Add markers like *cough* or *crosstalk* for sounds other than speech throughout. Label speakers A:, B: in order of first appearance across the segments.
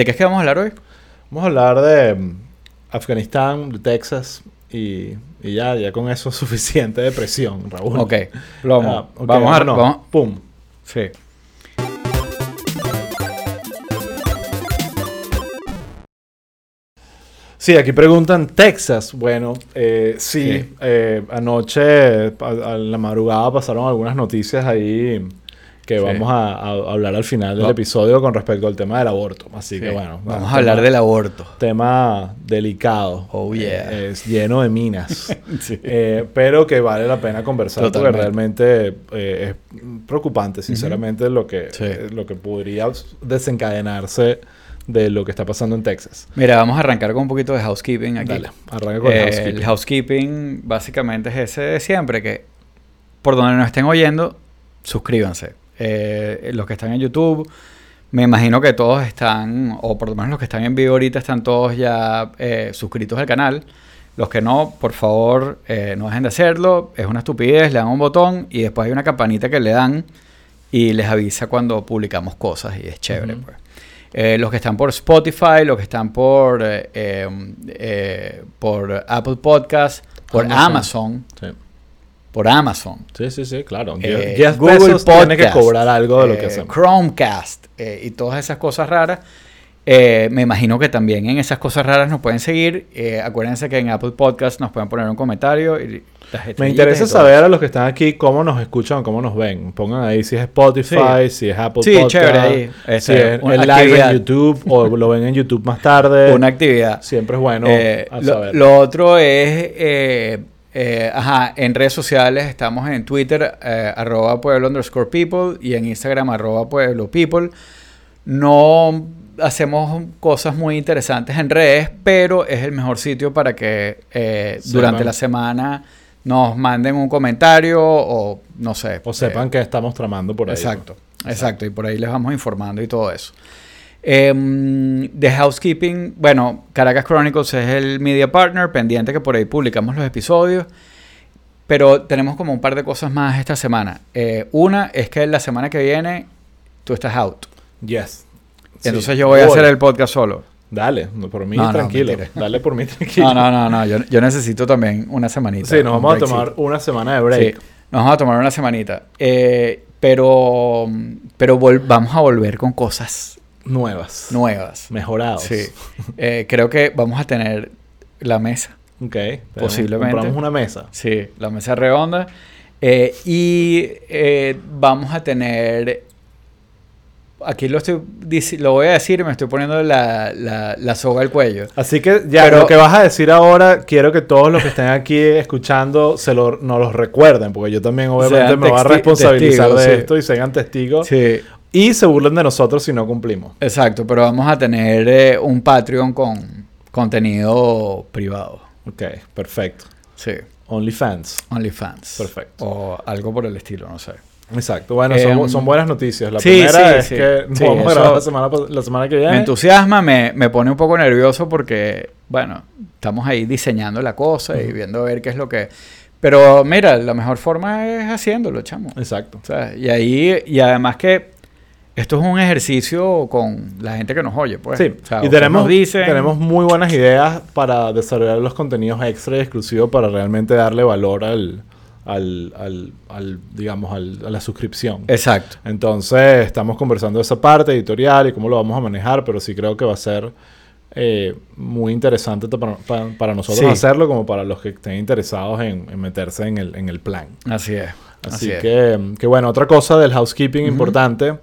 A: ¿De qué es que vamos a hablar hoy?
B: Vamos a hablar de mm, Afganistán, de Texas y, y ya, ya con eso es *laughs* suficiente de presión, Raúl.
A: Ok, lo vamos,
B: Ah, ok,
A: vamos a... vamos-
B: Pum.
A: sí.
B: Sí, aquí preguntan Texas. Bueno, eh, sí,
A: Sí.
B: eh, anoche a, a la madrugada pasaron algunas noticias ahí que
A: Sí.
B: vamos a, a hablar al final del episodio con respecto al tema del aborto. Así
A: Sí.
B: que bueno,
A: Vamos
B: tema-
A: a hablar del aborto.
B: tema delicado.
A: Oh, yeah.
B: Eh, es lleno de minas. *laughs*
A: Sí.
B: Eh, pero que vale la pena conversar
A: Totalmente.
B: porque realmente eh, es preocupante, sinceramente, lo, que,
A: Sí.
B: eh, lo que podría desencadenarse de lo que está pasando en Texas.
A: Mira, vamos a arrancar con un poquito de housekeeping aquí.
B: Dale, arranca con el
A: Eh,
B: housekeeping.
A: el housekeeping básicamente es ese de siempre, que por donde nos estén oyendo, suscríbanse. Eh, los que están en YouTube, me imagino que todos están, o por lo menos los que están en vivo ahorita, están todos ya eh, suscritos al canal. Los que no, por favor, eh, no dejen de hacerlo. Es una estupidez, le dan un botón y después hay una campanita que le dan y les avisa cuando publicamos cosas y es chévere. Pues. Eh, los que están por Spotify, los que están por, eh, por Apple Podcast, por
B: Amazon.
A: Amazon,
B: Sí.
A: Por Amazon.
B: Sí, sí, sí, claro.
A: eh,
B: Jeff
A: Google
B: Bezos tiene que
A: Podcast,
B: cobrar algo de lo
A: eh,
B: que hacemos.
A: Chromecast eh, y todas esas cosas raras. Eh, me imagino que también en esas cosas raras nos pueden seguir. Eh, acuérdense que en Apple Podcast nos pueden poner un comentario. Y
B: Me interesa
A: y
B: saber a los que están aquí cómo nos escuchan cómo nos ven. Pongan ahí si es Spotify, si es Apple
A: Sí,
B: Podcast,
A: chévere ahí.
B: si
A: Este,
B: es
A: una
B: el live en YouTube o lo ven en YouTube más tarde. *laughs*
A: Una actividad.
B: Siempre es bueno
A: Eh, lo,
B: saber.
A: lo otro es, eh, ajá, en redes sociales estamos en Twitter, eh, arroba pueblo underscore people, y en Instagram, arroba pueblo people. No hacemos cosas muy interesantes en redes, pero es el mejor sitio para que eh, durante la semana nos manden un comentario o no sé.
B: o sepan
A: eh,
B: que estamos tramando por ahí.
A: Exacto, exacto, y por ahí les vamos informando y todo eso. Em, de Housekeeping, bueno, Caracas Chronicles es el media partner, pendiente que por ahí publicamos los episodios, pero tenemos como un par de cosas más esta semana. Eh, una es que la semana que viene tú estás out,
B: Yes.
A: entonces
B: Sí.
A: yo voy a hacer el podcast solo.
B: Dale, por mí
A: No,
B: tranquilo. Dale por mí *laughs* tranquilo.
A: No, no, no, no, yo, yo necesito también una semanita.
B: Sí, nos vamos a tomar una semana de break.
A: Sí, nos vamos a tomar una semanita. Eh, pero pero vamos a volver con cosas
B: Nuevas.
A: nuevas.
B: Mejorados.
A: Sí. Eh, creo que vamos a tener la mesa.
B: Ok.
A: Posiblemente.
B: Compramos una mesa.
A: Sí, la mesa redonda. Eh, y eh, vamos a tener. Aquí lo estoy lo voy a decir y me estoy poniendo la, la, la soga al cuello.
B: Así que ya
A: Pero-
B: lo que vas a decir ahora, quiero que todos los que estén aquí escuchando se lo, nos los recuerden, porque yo también obviamente
A: Sean
B: me voy a responsabilizar de
A: sí.
B: esto y sean testigos.
A: Sí,
B: Y se burlen de nosotros si no cumplimos.
A: exacto, pero vamos a tener eh, un Patreon con contenido privado.
B: Ok, perfecto.
A: Sí,
B: OnlyFans.
A: OnlyFans.
B: Perfecto.
A: O algo por el estilo, no sé.
B: Exacto. Bueno,
A: Em,
B: son, son buenas noticias. La
A: sí,
B: primera
A: sí,
B: es
A: sí.
B: que vamos a grabar la semana, pas- la semana que viene.
A: Me entusiasma, me, me pone un poco nervioso porque, bueno, estamos ahí diseñando la cosa y viendo a ver qué es lo que... Pero mira, la mejor forma es haciéndolo, chamo.
B: Exacto.
A: O sea, y ahí, y además que esto es un ejercicio con la gente que nos oye, pues.
B: Sí,
A: O sea,
B: y tenemos,
A: nos dicen-
B: tenemos muy buenas ideas para desarrollar los contenidos extra y exclusivos para realmente darle valor al, al, al, al, digamos, al- a la suscripción.
A: Exacto.
B: Entonces, estamos conversando de esa parte editorial y cómo lo vamos a manejar, pero sí creo que va a ser eh, muy interesante para, para- para nosotros
A: Sí.
B: hacerlo como para los que estén interesados en, en meterse en el, en el plan.
A: Así es.
B: Así,
A: es.
B: que, que bueno, otra cosa del housekeeping importante.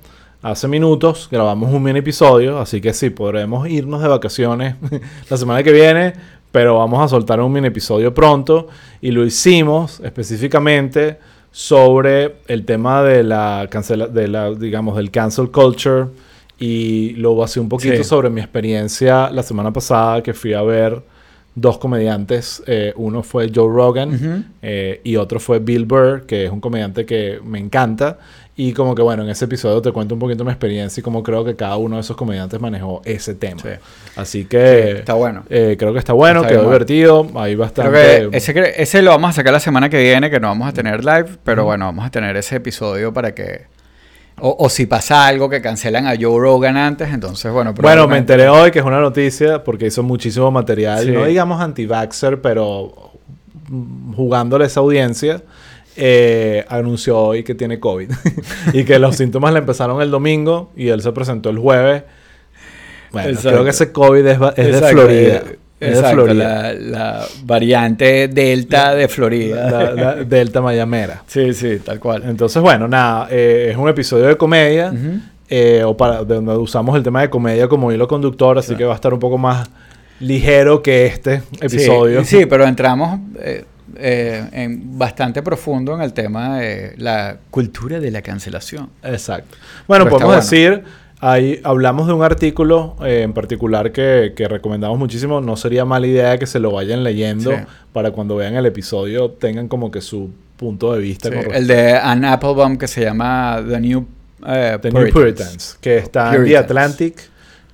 B: Hace minutos grabamos un mini episodio, así que sí, podremos irnos de vacaciones *laughs* la semana que viene, pero vamos a soltar un mini episodio pronto y lo hicimos específicamente sobre el tema de la cancela, de la, digamos, del cancel culture y lo basé un poquito
A: Sí.
B: sobre mi experiencia la semana pasada que fui a ver dos comediantes. eh, uno fue Joe Rogan eh, y otro fue Bill Burr, que es un comediante que me encanta. Y como que bueno, en ese episodio te cuento un poquito mi experiencia y cómo creo que cada uno de esos comediantes manejó ese tema.
A: Sí.
B: Así que
A: Está bueno.
B: eh, creo que está bueno,
A: Está
B: quedó
A: bueno.
B: divertido.
A: Creo
B: bastante...
A: que ese, ese lo vamos a sacar la semana que viene, que no vamos a tener live, pero bueno, vamos a tener ese episodio para que O, o si pasa algo que cancelan a Joe Rogan antes, entonces, bueno.
B: Bueno, me enteré hoy que es una noticia porque hizo muchísimo material,
A: Sí.
B: no digamos anti-vaxxer, pero mm, jugándole esa audiencia, eh, anunció hoy que tiene COVID *laughs* y que los síntomas le empezaron el domingo y él se presentó el jueves. Bueno,
A: Exacto.
B: creo que ese COVID es, es de Florida.
A: eh,
B: Es de
A: exacto,
B: Florida.
A: La, la variante Delta de Florida.
B: La- la *laughs* Delta Mayamera.
A: Sí, sí, tal cual.
B: Entonces, bueno, nada, eh, es un episodio de comedia.
A: Ujú.
B: eh, o para de donde usamos el tema de comedia como hilo conductor, así que va a estar un poco más ligero que este episodio.
A: Sí, sí, pero entramos eh, eh, en bastante profundo en el tema de la cultura de la cancelación.
B: Exacto. Bueno,
A: Pero
B: podemos
A: bueno.
B: decir, ahí hablamos de un artículo eh, en particular que, que recomendamos muchísimo. No sería mala idea que se lo vayan leyendo
A: Sí.
B: para cuando vean el episodio tengan como que su punto de vista
A: Sí,
B: con
A: el de Anne Applebaum que se llama The New, eh,
B: The New Puritans, que está en The. Atlantic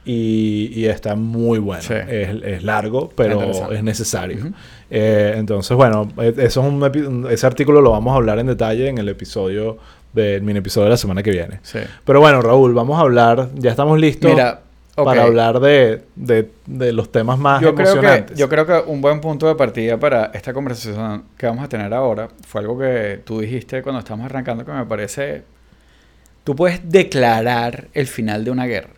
B: y, y está muy bueno.
A: Sí.
B: Es, es largo, pero es necesario. Eh, entonces, bueno, e- eso es un ese artículo lo vamos a hablar en detalle en el episodio del mini episodio de la semana que viene.
A: Sí.
B: Pero bueno, Raúl, vamos a hablar, ya estamos listos
A: Mira,
B: para hablar de, de- de los temas más
A: yo creo, que,
B: emocionantes.
A: yo creo que un buen punto de partida para esta conversación que vamos a tener ahora fue algo que tú dijiste cuando estábamos arrancando que me parece... Tú puedes declarar el final de una guerra.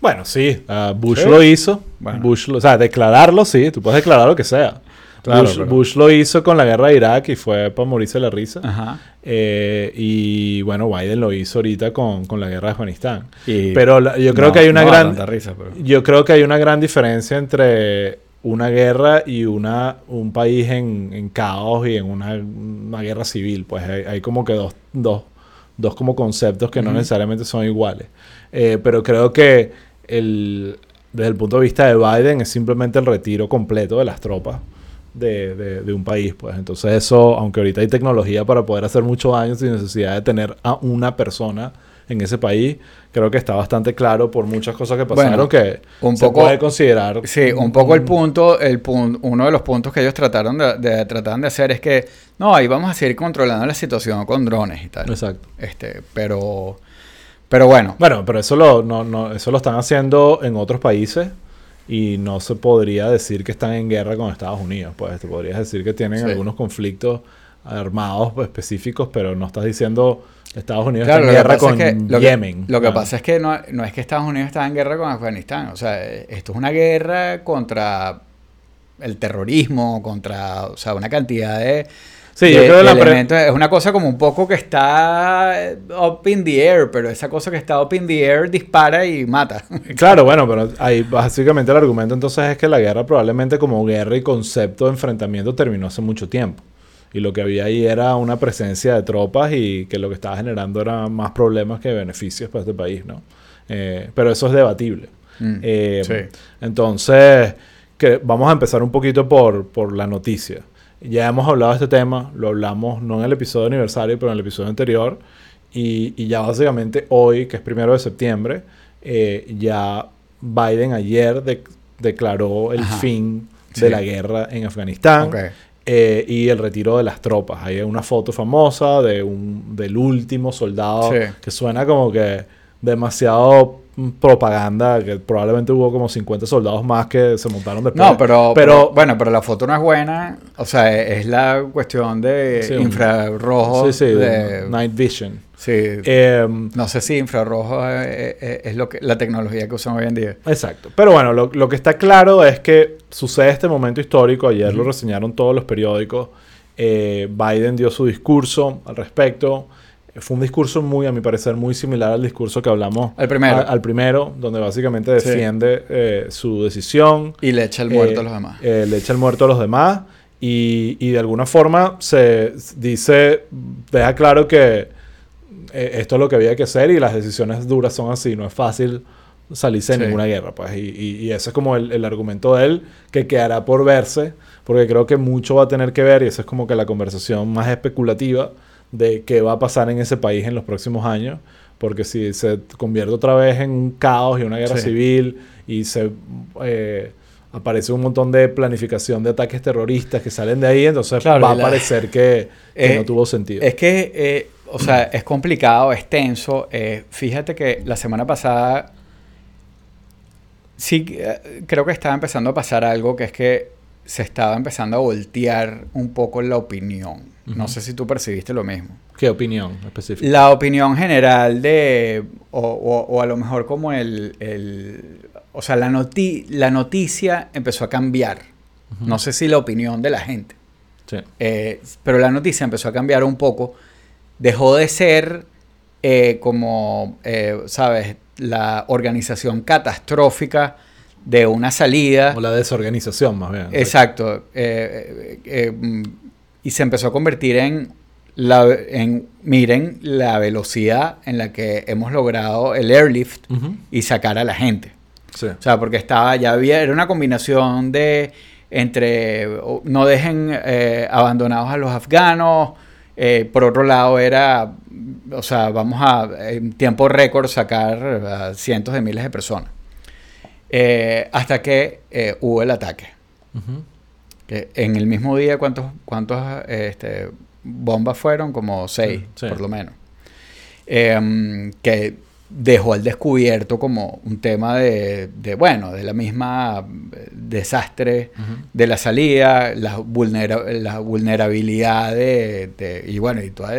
B: Bueno, sí, ah, Bush
A: ¿Sí?
B: lo hizo.
A: Bueno.
B: Bush lo- o sea, declararlo, sí, tú puedes declarar lo que sea.
A: Claro,
B: Bush,
A: pero-
B: Bush lo hizo con la guerra de Irak y fue para morirse la risa.
A: Ajá.
B: Eh, y bueno, Biden lo hizo ahorita con, con la guerra de Afganistán.
A: Y
B: Pero la- yo creo
A: no-
B: que hay una
A: no
B: gran...
A: risa, pero-
B: Yo creo que hay una gran diferencia entre una guerra y una, un país en, en caos y en una, una guerra civil. Pues hay, hay como que dos, dos, dos como conceptos que no necesariamente son iguales. Eh, pero creo que el, desde el punto de vista de Biden es simplemente el retiro completo de las tropas de, de- de un país. Pues entonces eso, aunque ahorita hay tecnología para poder hacer mucho daño sin necesidad de tener a una persona en ese país, creo que está bastante claro por muchas cosas que pasaron
A: Bueno,
B: que
A: un
B: se
A: poco-
B: puede considerar.
A: Sí, un poco el punto, el pun- uno de los puntos que ellos trataron de, de- trataron de hacer es que, no, ahí vamos a seguir controlando la situación con drones y tal.
B: Exacto.
A: Este, pero, pero bueno,
B: Bueno, pero eso lo, no, no, eso lo están haciendo en otros países y no se podría decir que están en guerra con Estados Unidos. Pues te podrías decir que tienen
A: Sí.
B: algunos conflictos armados específicos, pero no estás diciendo Estados Unidos
A: claro,
B: está
A: lo
B: en
A: que
B: guerra
A: pasa
B: con
A: es que, lo que-
B: Yemen.
A: lo que
B: Ah.
A: pasa es que no, no es que Estados Unidos está en guerra con Afganistán, o sea, esto es una guerra contra el terrorismo, contra, o sea, una cantidad de,
B: Sí,
A: de-
B: yo creo que la
A: elementos. Es una cosa como un poco que está eh, up in the air, pero esa cosa que está up in the air dispara y mata. *laughs*
B: Claro, bueno, pero ahí básicamente el argumento entonces es que la guerra probablemente como guerra y concepto de enfrentamiento terminó hace mucho tiempo. Y lo que había ahí era una presencia de tropas y que lo que estaba generando era más problemas que beneficios para este país, ¿no? Eh, pero eso es debatible.
A: Mm,
B: Eh,
A: sí.
B: Entonces, que vamos a empezar un poquito por, por la noticia. Ya hemos hablado de este tema, lo hablamos no en el episodio de aniversario, pero en el episodio anterior. Y, y ya básicamente hoy, que es primero de septiembre, eh, ya Biden ayer de- declaró el
A: Ajá.
B: fin
A: Sí.
B: de la guerra en Afganistán
A: Ok.
B: eh, y el retiro de las tropas. Hay una foto famosa de un, del último soldado
A: Sí.
B: que suena como que demasiado propaganda, que probablemente hubo como 50 soldados más que se montaron después.
A: No, pero,
B: pero
A: pero- bueno, pero la foto no es buena. O sea, es la cuestión de
B: Sí,
A: infrarrojo.
B: sí, sí,
A: de-
B: Night Vision.
A: sí.
B: Eh,
A: no sé si infrarrojo es, es- es lo que, la tecnología que usan hoy en día.
B: Exacto. Pero bueno, lo, lo que está claro es que sucede este momento histórico. Ayer lo reseñaron todos los periódicos. Eh, Biden dio su discurso al respecto. Fue un discurso muy, a mi parecer, muy similar al discurso que hablamos
A: Al primero.
B: a- al primero, donde básicamente
A: Sí.
B: defiende eh, su decisión.
A: Y le echa el muerto
B: Eh,
A: a los demás.
B: eh, le echa el muerto a los demás. Y, y de alguna forma se dice, deja claro que eh, esto es lo que había que hacer y las decisiones duras son así. No es fácil salirse de
A: Sí.
B: ninguna guerra. Pues. Y, y- y ese es como el, el argumento de él, que quedará por verse, porque creo que mucho va a tener que ver, y esa es como que la conversación más especulativa de qué va a pasar en ese país en los próximos años. Porque si se convierte otra vez en un caos y una guerra
A: Sí.
B: civil y se eh, aparece un montón de planificación de ataques terroristas que salen de ahí, entonces
A: Claro,
B: va a
A: la-
B: parecer que, que
A: Eh,
B: no tuvo sentido.
A: Es que eh, o sea, es complicado, es tenso. Eh, fíjate que la semana pasada sí creo que estaba empezando a pasar algo que es que se estaba empezando a voltear un poco la opinión. No sé si tú percibiste lo mismo.
B: ¿Qué opinión específica?
A: La opinión general de, o, o- o a lo mejor como el, el- o sea, la, noti- la noticia empezó a cambiar. No sé si la opinión de la gente.
B: Sí.
A: Eh, pero la noticia empezó a cambiar un poco. Dejó de ser eh, como, eh, ¿sabes? La organización catastrófica de una salida.
B: O la desorganización, más bien.
A: Exacto. eh, eh, eh, mm, y se empezó a convertir en, la, en, miren, la velocidad en la que hemos logrado el airlift y sacar a la gente.
B: Sí.
A: O sea, porque estaba, ya había, era una combinación de entre no dejen eh, abandonados a los afganos, eh, por otro lado era, o sea, vamos a en tiempo récord sacar a cientos de miles de personas. Eh, hasta que eh, hubo el ataque.
B: Ujú.
A: Que en el mismo día, ¿cuántos, cuántos este, bombas fueron? Como seis,
B: Sí, sí.
A: por lo menos. Em, que dejó al descubierto como un tema de, de, bueno, de la misma eh, desastre
B: Ujú.
A: de la salida, la, vulnera- la vulnerabilidad de, de- y bueno, y toda,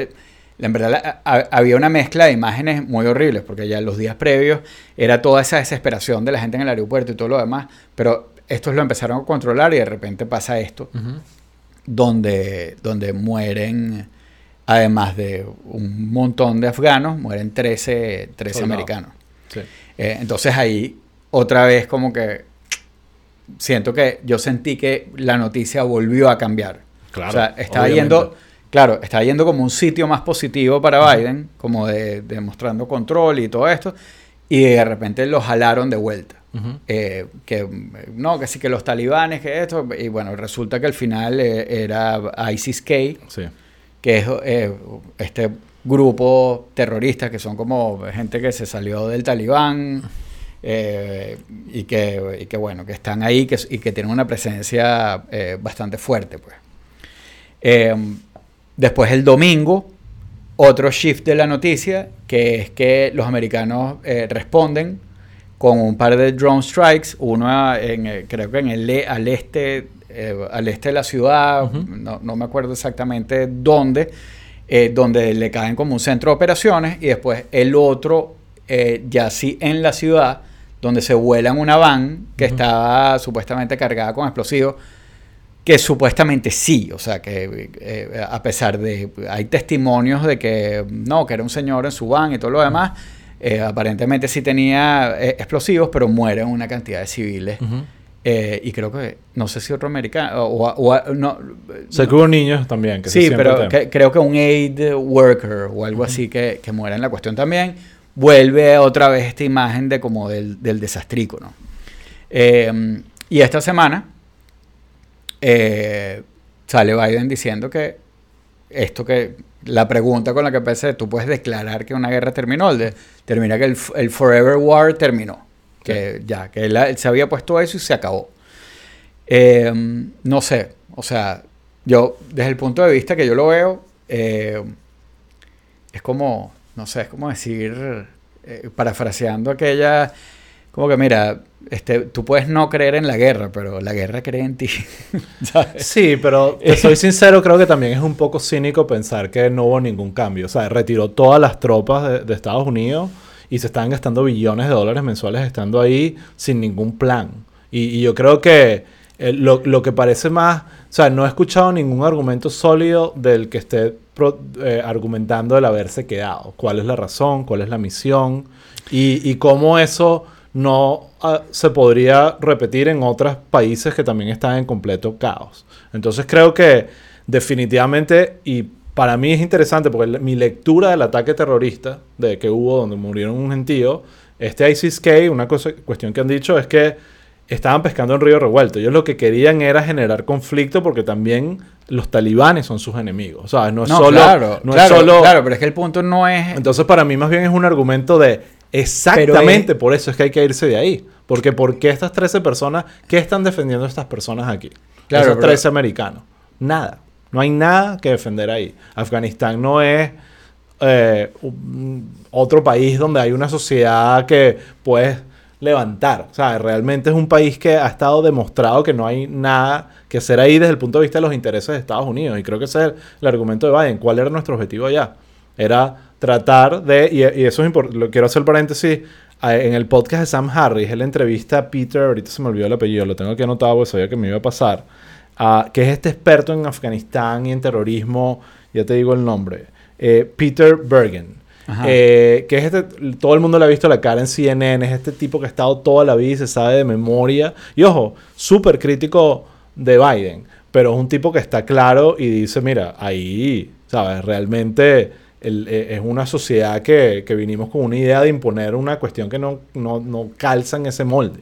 A: en verdad la- había una mezcla de imágenes muy horribles, porque ya los días previos era toda esa desesperación de la gente en el aeropuerto y todo lo demás, pero estos lo empezaron a controlar y de repente pasa esto, donde, donde mueren, además de un montón de afganos, mueren 13, 13
B: Soldados.
A: americanos.
B: Sí.
A: Eh, entonces ahí otra vez como que siento que yo sentí que la noticia volvió a cambiar.
B: Claro,
A: o sea, estaba
B: obviamente.
A: yendo, claro, estaba yendo como un sitio más positivo para Biden, como de demostrando control y todo esto, y de repente lo jalaron de vuelta. Eh, que no, que sí que los talibanes, que esto, y bueno, resulta que al final eh, era ISIS-K,
B: Sí.
A: que es eh, este grupo terrorista que son como gente que se salió del talibán eh, y, que, y que, bueno, que están ahí que, y que tienen una presencia eh, bastante fuerte. Pues. Eh, después el domingo, otro shift de la noticia, que es que los americanos eh, responden con un par de drone strikes, uno en, eh, creo que en el, e- al este eh, al este de la ciudad, no, no me acuerdo exactamente dónde, eh, donde le caen como un centro de operaciones y después el otro ya sí en la ciudad, donde se vuela en una van que estaba supuestamente cargada con explosivos, que supuestamente sí, o sea que eh, a pesar de, hay testimonios de que no, que era un señor en su van y todo lo demás, eh, aparentemente sí tenía eh, explosivos, pero mueren una cantidad de civiles. Eh, y creo que, no sé si otro americano, o, o- no,
B: Sé que hubo niños también. Que
A: sí, pero que- creo que un aid worker o algo así que, que muera en la cuestión también, vuelve otra vez esta imagen de como del, del desastrico, ¿no? Eh, y esta semana eh, sale Biden diciendo que esto que la pregunta con la que empecé, tú puedes declarar que una guerra terminó, el de, termina que el, el Forever War terminó, que ya, que él, él se había puesto eso y se acabó. Eh, no sé, o sea, yo desde el punto de vista que yo lo veo, eh, es como, no sé, es como decir, eh, parafraseando aquella, como que mira, este, tú puedes no creer en la guerra, pero la guerra cree en ti. *laughs*
B: Sí, pero te soy sincero, creo que también es un poco cínico pensar que no hubo ningún cambio. O sea, retiró todas las tropas de, Estados Unidos y se están gastando billones de dólares mensuales estando ahí sin ningún plan. Y, yo creo que eh, lo, lo que parece más, o sea, no he escuchado ningún argumento sólido del que esté pro- eh, argumentando el haberse quedado. ¿Cuál es la razón? ¿Cuál es la misión? Y cómo eso no ah, se podría repetir en otros países que también están en completo caos. Entonces creo que definitivamente, y para mí es interesante porque mi lectura del ataque terrorista de que hubo donde murieron un gentío, este ISIS-K, una cosa, cuestión que han dicho es que estaban pescando en río revuelto. Ellos lo que querían era generar conflicto porque también los talibanes son sus enemigos. O sea, no es
A: No,
B: solo...
A: claro,
B: no
A: claro,
B: es solo
A: claro, pero es que el punto no es...
B: entonces, para mí, más bien es un argumento de exactamente por eso es que hay que irse de ahí. Porque, ¿por qué estas 13 personas, qué están defendiendo estas personas aquí?
A: Claro,
B: Esos
A: pero-
B: 13 americanos. Nada. No hay nada que defender ahí. Afganistán no es eh, un- otro país donde hay una sociedad que puedes levantar. O sea, realmente es un país que ha estado demostrado que no hay nada que hacer ahí desde el punto de vista de los intereses de Estados Unidos. Y creo que ese es el, el argumento de Biden. ¿Cuál era nuestro objetivo allá? Era tratar de, y, y eso es importante, lo quiero hacer paréntesis, en el podcast de Sam Harris, él entrevista a Peter, ahorita se me olvidó el apellido, lo tengo aquí anotado porque sabía que me iba a pasar, ah, que es este experto en Afganistán y en terrorismo, ya te digo el nombre, eh, Peter Bergen. Eh, que es este, todo el mundo le ha visto la cara en CNN, es este tipo que ha estado toda la vida y se sabe de memoria. Y ojo, súper crítico de Biden, pero es un tipo que está claro y dice, mira, ahí, ¿sabes? Realmente eh, es una sociedad que, que vinimos con una idea de imponer una cuestión que no, no, no calza en ese molde.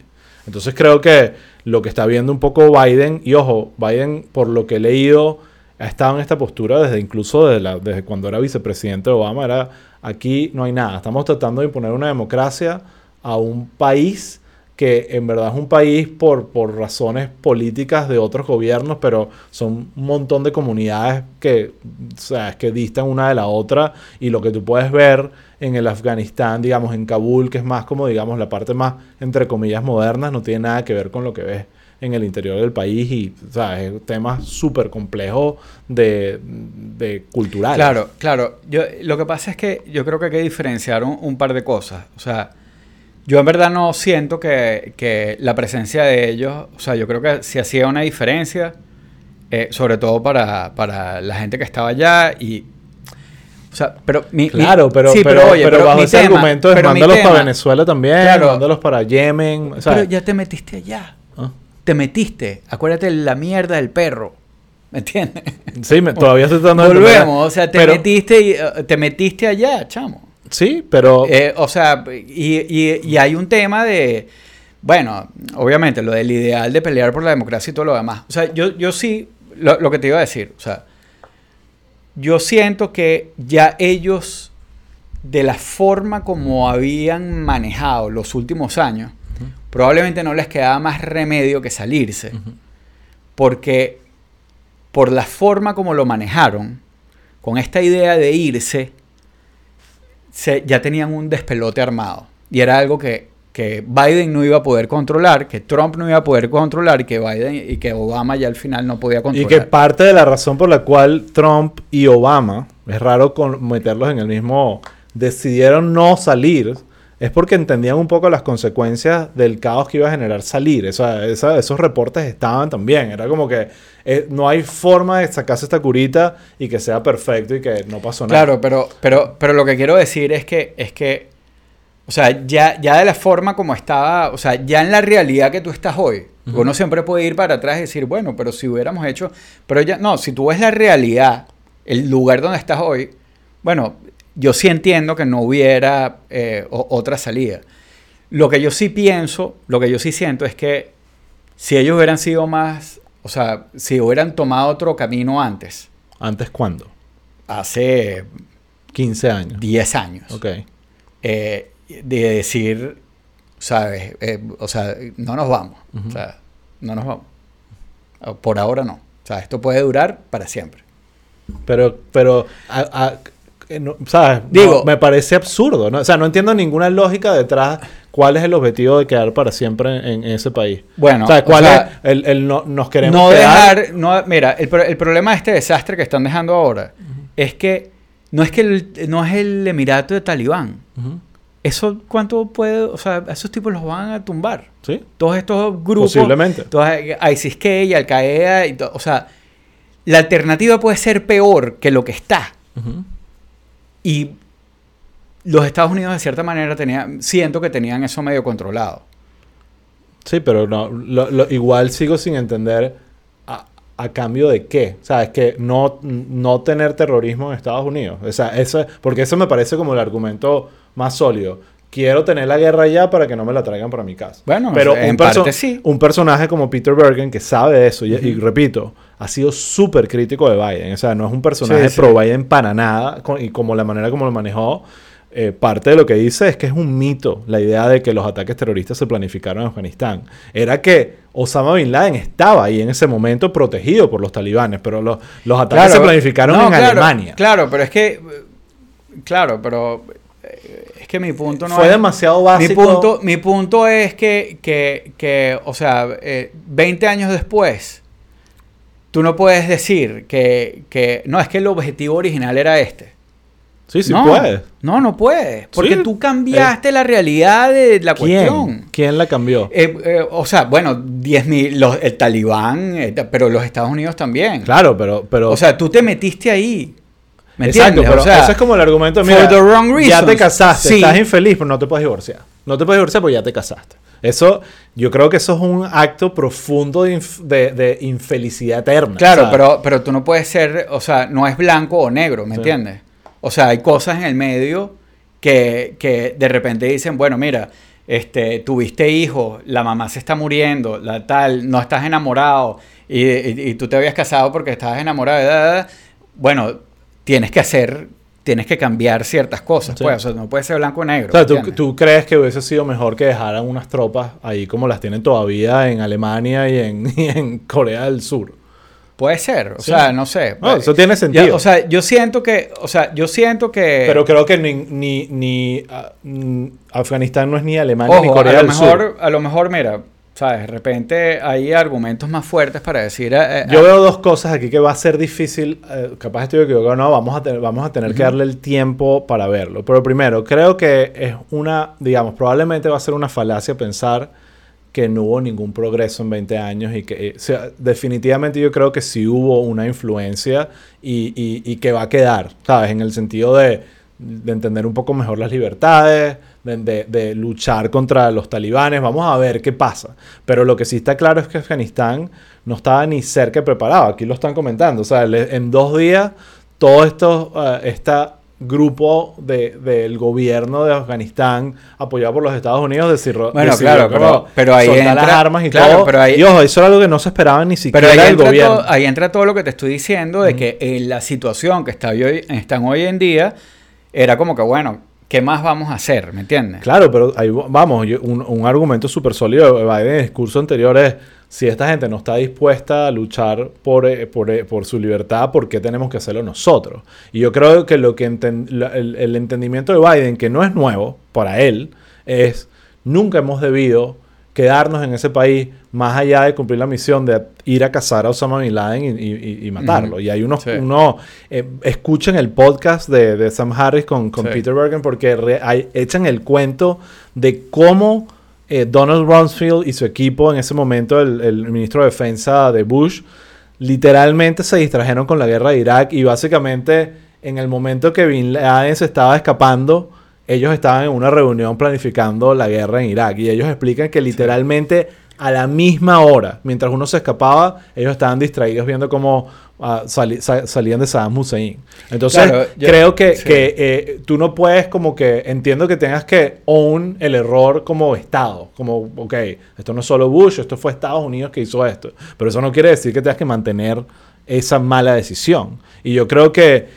B: Entonces creo que lo que está viendo un poco Biden, y ojo, Biden, por lo que he leído, ha estado en esta postura desde incluso desde, la- desde cuando era vicepresidente de Obama, era aquí no hay nada, estamos tratando de imponer una democracia a un país que en verdad es un país por, por razones políticas de otros gobiernos, pero son un montón de comunidades que, o sea, es que distan una de la otra y lo que tú puedes ver en el Afganistán, digamos, en Kabul, que es más como, digamos, la parte más, entre comillas, modernas, no tiene nada que ver con lo que ves en el interior del país y, o sea, es un tema súper complejo de, de cultural.
A: Claro, claro. Yo, lo que pasa es que yo creo que hay que diferenciar un, un par de cosas. O sea, yo en verdad no siento que, que la presencia de ellos, o sea, yo creo que sí hacía una diferencia, eh, sobre todo para, para la gente que estaba allá y... O sea, pero mi,
B: Claro, pero,
A: sí,
B: pero,
A: oye,
B: pero bajo
A: mi
B: ese
A: tema-
B: argumento es
A: pero
B: mándalos para Venezuela también,
A: Claro.
B: mándalos para Yemen. o sea,
A: Pero ya te metiste allá.
B: ¿ah?
A: Te metiste. Acuérdate la mierda del perro. ¿Me entiendes?
B: Sí, me- todavía estoy tratando de.
A: Volvemos. O sea, te,
B: Pero-
A: metiste, y, eh, te metiste allá, chamo.
B: Sí, pero...
A: Eh, o sea, y, y- y hay un tema de, bueno, obviamente, lo del ideal de pelear por la democracia y todo lo demás. O sea, yo, yo sí, lo, lo que te iba a decir, o sea, yo siento que ya ellos, de la forma como habían manejado los últimos años, probablemente no les quedaba más remedio que salirse, porque por la forma como lo manejaron, con esta idea de irse, se- ya tenían un despelote armado. Y era algo que, que Biden no iba a poder controlar, que Trump no iba a poder controlar y que Biden y que Obama ya al final no podía
B: Y
A: controlar.
B: que parte de la razón por la cual Trump y Obama, es raro con- meterlos en el mismo, decidieron no salir, es porque entendían un poco las consecuencias del caos que iba a generar salir. Esa- esa- esos reportes estaban también. Era como que eh, no hay forma de sacarse esta curita y que sea perfecto y que no pasó nada.
A: Claro, pero, pero, pero lo que quiero decir es que, es que, o sea, ya, ya de la forma como estaba, o sea, ya en la realidad que tú estás hoy, uno siempre puede ir para atrás y decir, bueno, pero si hubiéramos hecho, pero ya, no, si tú ves la realidad, el lugar donde estás hoy, bueno, yo sí entiendo que no hubiera eh, otra salida. Lo que yo sí pienso, lo que yo sí siento es que si ellos hubieran sido más, o sea, si hubieran tomado otro camino antes,
B: ¿Antes cuándo?
A: hace
B: 15 años.
A: 10 años,
B: Ok.
A: eh, de decir, ¿sabes? Eh, o sea, no nos vamos. O sea, no nos vamos. Por ahora no. O sea, esto puede durar para siempre.
B: Pero, pero, a- a- no, ¿sabes? No,
A: Digo-
B: me parece absurdo, ¿no? O sea, no entiendo ninguna lógica detrás cuál es el objetivo de quedar para siempre en, en ese país.
A: Bueno,
B: o sea,
A: o
B: cuál
A: sea,
B: es el, el no, nos queremos
A: no
B: quedar?
A: dejar, no, mira, el, el problema de este desastre que están dejando ahora es que no es que el, no es el Emirato de Talibán.
B: Ujú.
A: Eso cuánto puede, o sea, esos tipos los van a tumbar.
B: ¿Sí?
A: Todos estos grupos,
B: Posiblemente.
A: todas ISIS-K y Al-Qaeda, y to- o sea, la alternativa puede ser peor que lo que está. Y los Estados Unidos de cierta manera tenían, siento que tenían eso medio controlado.
B: Sí, pero no, lo- igual sigo sin entender a, a cambio de qué. O sea, es que no, no tener terrorismo en Estados Unidos. O sea, eso, porque eso me parece como el argumento más sólido. Quiero tener la guerra allá para que no me la traigan para mi casa.
A: Bueno,
B: pero
A: en
B: un, perso-
A: parte sí.
B: un personaje como Peter Bergen que sabe de eso, y, y repito, ha sido súper crítico de Biden. O sea, no es un personaje
A: Sí, sí.
B: pro Biden para nada, con- y como la manera como lo manejó, eh, parte de lo que dice es que es un mito la idea de que los ataques terroristas se planificaron en Afganistán. Era que Osama Bin Laden estaba ahí en ese momento protegido por los talibanes, pero los, los ataques se planificaron
A: No,
B: en
A: claro,
B: Alemania.
A: Claro, pero es que claro, pero eh, es que mi punto no
B: Fue
A: es...
B: demasiado básico.
A: Mi punto, mi punto es que, que, que o sea, eh, 20 años después, tú no puedes decir que, que, no, es que el objetivo original era este.
B: Sí, sí
A: no,
B: puede.
A: No, no puedes. Porque
B: Sí.
A: tú cambiaste la realidad de la cuestión.
B: ¿Quién? ¿Quién la cambió?
A: Eh, eh, o sea, bueno, 10.000, los- el talibán, eh, pero los Estados Unidos también.
B: Claro, pero... pero
A: O sea, tú te metiste ahí. ¿Me
B: Exacto,
A: entiendes?
B: pero
A: o sea,
B: ese es como el argumento.
A: for
B: Mira,
A: the wrong
B: ya te
A: reasons.
B: casaste,
A: Sí.
B: estás infeliz, pero no te puedes divorciar. No te puedes divorciar porque ya te casaste. Eso, yo creo que eso es un acto profundo de, inf- de- de infelicidad eterna.
A: Claro,
B: ¿sabes?
A: pero, pero tú no puedes ser, o sea, no es blanco o negro, ¿me
B: Sí.
A: entiendes? O sea, hay cosas en el medio que, que de repente dicen, bueno, mira, este, tuviste hijos, la mamá se está muriendo, la tal, no estás enamorado y, y- y tú te habías casado porque estabas enamorado. Bueno, tienes que hacer, tienes que cambiar ciertas cosas,
B: Sí.
A: pues, o sea, no puede ser blanco o negro.
B: O sea,
A: ¿me
B: ¿tú, tú crees que hubiese sido mejor que dejaran unas tropas ahí como las tienen todavía en Alemania y en, *laughs* y en Corea del Sur?
A: Puede ser, o
B: Sí.
A: sea, no sé.
B: No, eso tiene sentido.
A: o sea, yo siento que, o sea, yo siento que...
B: Pero creo que ni, ni, ni, mm, Afganistán no es ni Alemania ni
A: Ojo, a
B: Corea
A: lo
B: del
A: mejor,
B: Sur.
A: a lo mejor, mira, sabes, de repente hay argumentos más fuertes para decir. eh, eh,
B: Yo veo dos cosas aquí que va a ser difícil, eh, capaz estoy equivocado, no, vamos a, tener, vamos a tener que darle el tiempo para verlo. Pero primero, creo que es una, digamos, probablemente va a ser una falacia pensar que no hubo ningún progreso en 20 años y que, eh, o sea, definitivamente yo creo que sí hubo una influencia y, y- y que va a quedar, ¿sabes? En el sentido de, de entender un poco mejor las libertades, de, de- de luchar contra los talibanes, vamos a ver qué pasa. Pero lo que sí está claro es que Afganistán no estaba ni cerca preparado, aquí lo están comentando, o sea, en dos días todo esto, eh, esta grupo de- del gobierno de Afganistán apoyado por los Estados Unidos decidió,
A: Bueno, claro, pero- pero ahí
B: soltar las
A: entra-
B: armas y
A: claro,
B: todo.
A: pero ahí-
B: y ojo, eso era algo que no se esperaba ni siquiera
A: pero ahí
B: el
A: entra,
B: gobierno.
A: todo, ahí entra todo lo que te estoy diciendo de que en la situación que está hoy, están hoy en día era como que, bueno, ¿qué más vamos a hacer? ¿Me entiendes?
B: Claro, pero ahí va- vamos, yo- un, argumento súper sólido de Biden en el discurso anterior es, si esta gente no está dispuesta a luchar por, eh, eh, por su libertad, ¿por qué tenemos que hacerlo nosotros? Y yo creo que, lo que el entendimiento de Biden, que no es nuevo para él, es, nunca hemos debido quedarnos en ese país más allá de cumplir la misión de ir a cazar a Osama Bin Laden y, y- y matarlo. Y hay unos,
A: Sí.
B: uno, eh, escuchen el podcast de, de Sam Harris con, con
A: Sí.
B: Peter Bergen porque re- hay- echan el cuento de cómo eh, Donald Rumsfeld y su equipo en ese momento, el, el ministro de Defensa de Bush, literalmente se distrajeron con la guerra de Irak y básicamente en el momento que Bin Laden se estaba escapando, ellos estaban en una reunión planificando la guerra en Irak y ellos explican que literalmente a la misma hora, mientras uno se escapaba, ellos estaban distraídos viendo cómo ah, sali- sa- salían de Saddam Hussein. Entonces,
A: Claro, yo-
B: creo que,
A: sí.
B: que eh, tú no puedes como que, entiendo que tengas que own el error como Estado, como, ok, esto no es solo Bush, esto fue Estados Unidos que hizo esto, pero eso no quiere decir que tengas que mantener esa mala decisión. Y yo creo que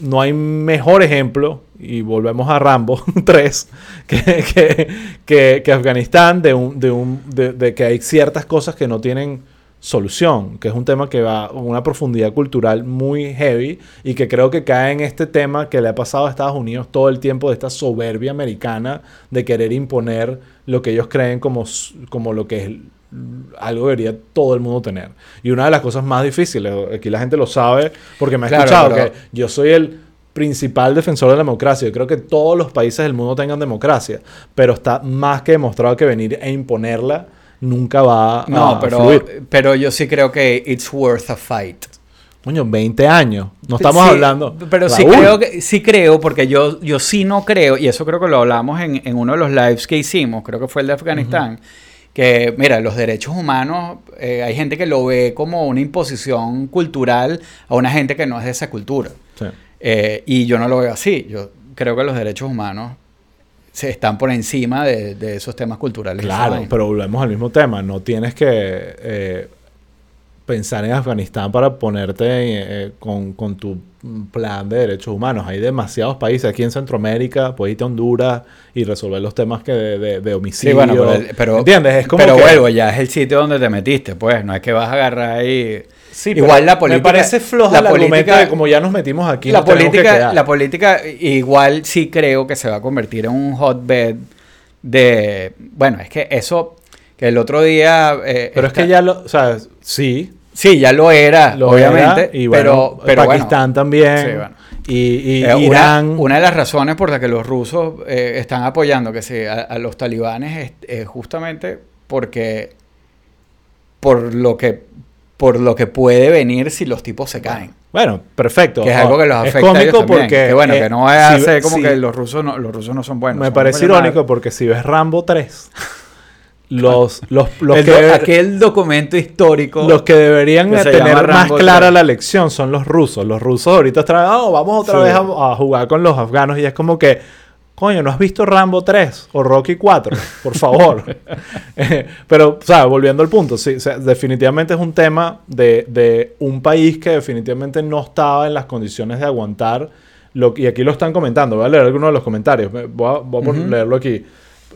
B: no hay mejor ejemplo, y volvemos a Rambo *laughs* 3, que, que, que- Afganistán, de, un, de, un, de, de que hay ciertas cosas que no tienen solución, que es un tema que va a una profundidad cultural muy heavy y que creo que cae en este tema que le ha pasado a Estados Unidos todo el tiempo de esta soberbia americana de querer imponer lo que ellos creen como, como lo que es algo debería todo el mundo tener. Y una de las cosas más difíciles, aquí la gente lo sabe porque me ha
A: Claro,
B: escuchado
A: pero-
B: que yo soy el principal defensor de la democracia. Yo creo que todos los países del mundo tengan democracia, pero está más que demostrado que venir e imponerla nunca va
A: No,
B: a
A: pero,
B: fluir.
A: pero yo sí creo que it's worth a fight.
B: Coño, 20 años. No estamos
A: Sí,
B: hablando.
A: Pero sí creo, que, sí creo, porque yo, yo sí no creo, y eso creo que lo hablamos en, en uno de los lives que hicimos, creo que fue el de Afganistán, que, mira, los derechos humanos, eh, hay gente que lo ve como una imposición cultural a una gente que no es de esa cultura.
B: Sí.
A: Eh, y yo no lo veo así. Yo creo que los derechos humanos se están por encima de, de esos temas culturales.
B: Claro, pero volvemos al mismo tema. No tienes que eh, pensar en Afganistán para ponerte eh, con, con tu plan de derechos humanos. Hay demasiados países. Aquí en Centroamérica puedes irte a Honduras y resolver los temas que de, de- de
A: Sí,
B: homicidio.
A: bueno, pero,
B: ¿Entiendes? Es como
A: pero
B: que-
A: vuelvo, ya es el sitio donde te metiste, pues. No es que vas a agarrar.
B: Sí, pero
A: igual la política.
B: Me parece floja
A: la política-
B: de como ya nos metimos aquí.
A: la
B: que
A: política,
B: quedar.
A: la política igual sí creo que se va a convertir en un hotbed de bueno es que eso que el otro día eh,
B: Pero es que ya lo. O sea, sí.
A: sí ya lo era
B: Lo
A: obviamente
B: era, y bueno,
A: pero pero bueno,
B: Pakistán también.
A: Sí, bueno.
B: Y, y
A: eh,
B: Irán.
A: una, de las razones por las que los rusos eh, están apoyando que a, a los talibanes es, es justamente porque por lo que por lo que puede venir si los tipos se caen
B: Bueno, perfecto.
A: que es algo que los
B: Es
A: afecta a ellos
B: cómico
A: también.
B: porque.
A: que bueno
B: eh,
A: que no a
B: si-
A: ser como
B: si-
A: que los rusos no los rusos no son buenos
B: Me parece irónico porque si ves Rambo 3, los, los, los que,
A: do- aquel documento histórico
B: los que deberían tener más clara
A: 3.
B: la lección son los rusos. Los rusos ahorita están, "Oh, vamos otra
A: Sí.
B: vez a, a jugar con los afganos y es como que, coño, ¿no has visto Rambo 3 o Rocky 4? Por favor. Eh, *laughs* *laughs* Pero, sea, volviendo al punto, sí, o sea, definitivamente es un tema de, de un país que definitivamente no estaba en las condiciones de aguantar. Lo, y aquí lo están comentando, voy a leer algunos de los comentarios, Me- voy a, voy leerlo aquí.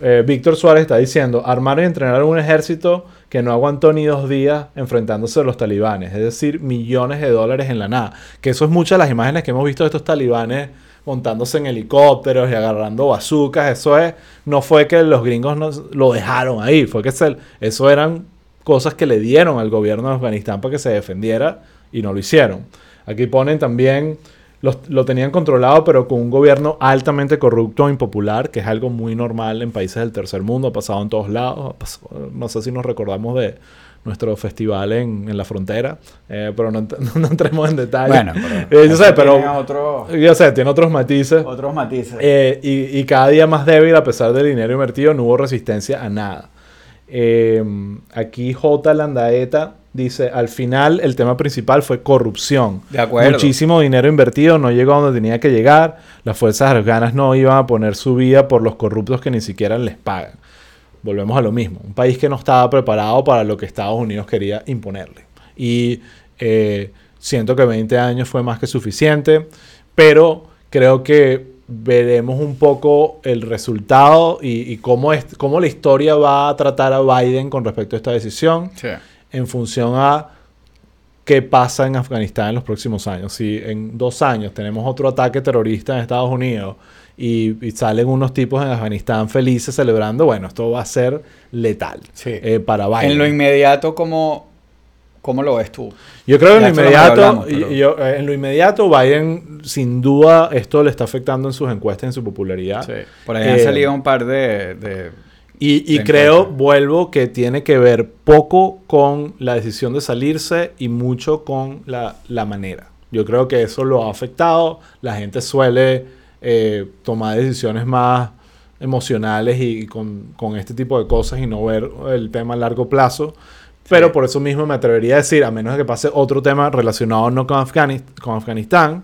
B: Eh, Víctor Suárez está diciendo, armaron y entrenaron un ejército que no aguantó ni dos días enfrentándose a los talibanes, es decir, millones de dólares en la nada. Que eso es muchas de las imágenes que hemos visto de estos talibanes montándose en helicópteros y agarrando bazucas. Eso es, no fue que los gringos lo dejaron ahí, fue que eso eran cosas que le dieron al gobierno de Afganistán para que se defendiera y no lo hicieron. Aquí ponen también, los- lo tenían controlado, pero con un gobierno altamente corrupto e impopular, que es algo muy normal en países del tercer mundo, ha pasado en todos lados. pasado- no sé si nos recordamos de nuestro festival en, en la frontera, eh, pero no, ent- *laughs* no entremos en detalle.
A: bueno *laughs* pero,
B: Eh, yo sé, pero
A: tiene otro-
B: yo sé, tiene otros matices.
A: otros matices
B: Eh, y, y cada día más débil, a pesar del dinero invertido, no hubo resistencia a nada. Eh, aquí J. Landaeta dice, al final el tema principal fue corrupción.
A: de acuerdo
B: Muchísimo dinero invertido, no llegó a donde tenía que llegar. Las fuerzas afganas no iban a poner su vida por los corruptos que ni siquiera les pagan. Volvemos a lo mismo. Un país que no estaba preparado para lo que Estados Unidos quería imponerle. Y eh, siento que 20 años fue más que suficiente, pero creo que veremos un poco el resultado y, y cómo, es, cómo la historia va a tratar a Biden con respecto a esta decisión
A: Sí.
B: En función a qué pasa en Afganistán en los próximos años. Si en dos años tenemos otro ataque terrorista en Estados Unidos y, y salen unos tipos en Afganistán felices celebrando, bueno, esto va a ser letal
A: Sí.
B: eh, para Biden.
A: en lo inmediato cómo cómo lo ves tú
B: Yo creo que en lo inmediato,
A: hablamos, pero-
B: y- yo, eh, en lo inmediato Biden sin duda esto le está afectando en sus encuestas, en su popularidad.
A: Sí. por ahí han
B: Eh,
A: salido un par de, de-
B: Y, creo, vuelvo, que tiene que ver poco con la decisión de salirse y mucho con la, la manera. Yo creo que eso lo ha afectado. La gente suele eh, tomar decisiones más emocionales y, con, con este tipo de cosas y no ver el tema a largo plazo. Pero
A: Sí.
B: por eso mismo me atrevería a decir, a menos de que pase otro tema relacionado no con, Afganis- con Afganistán,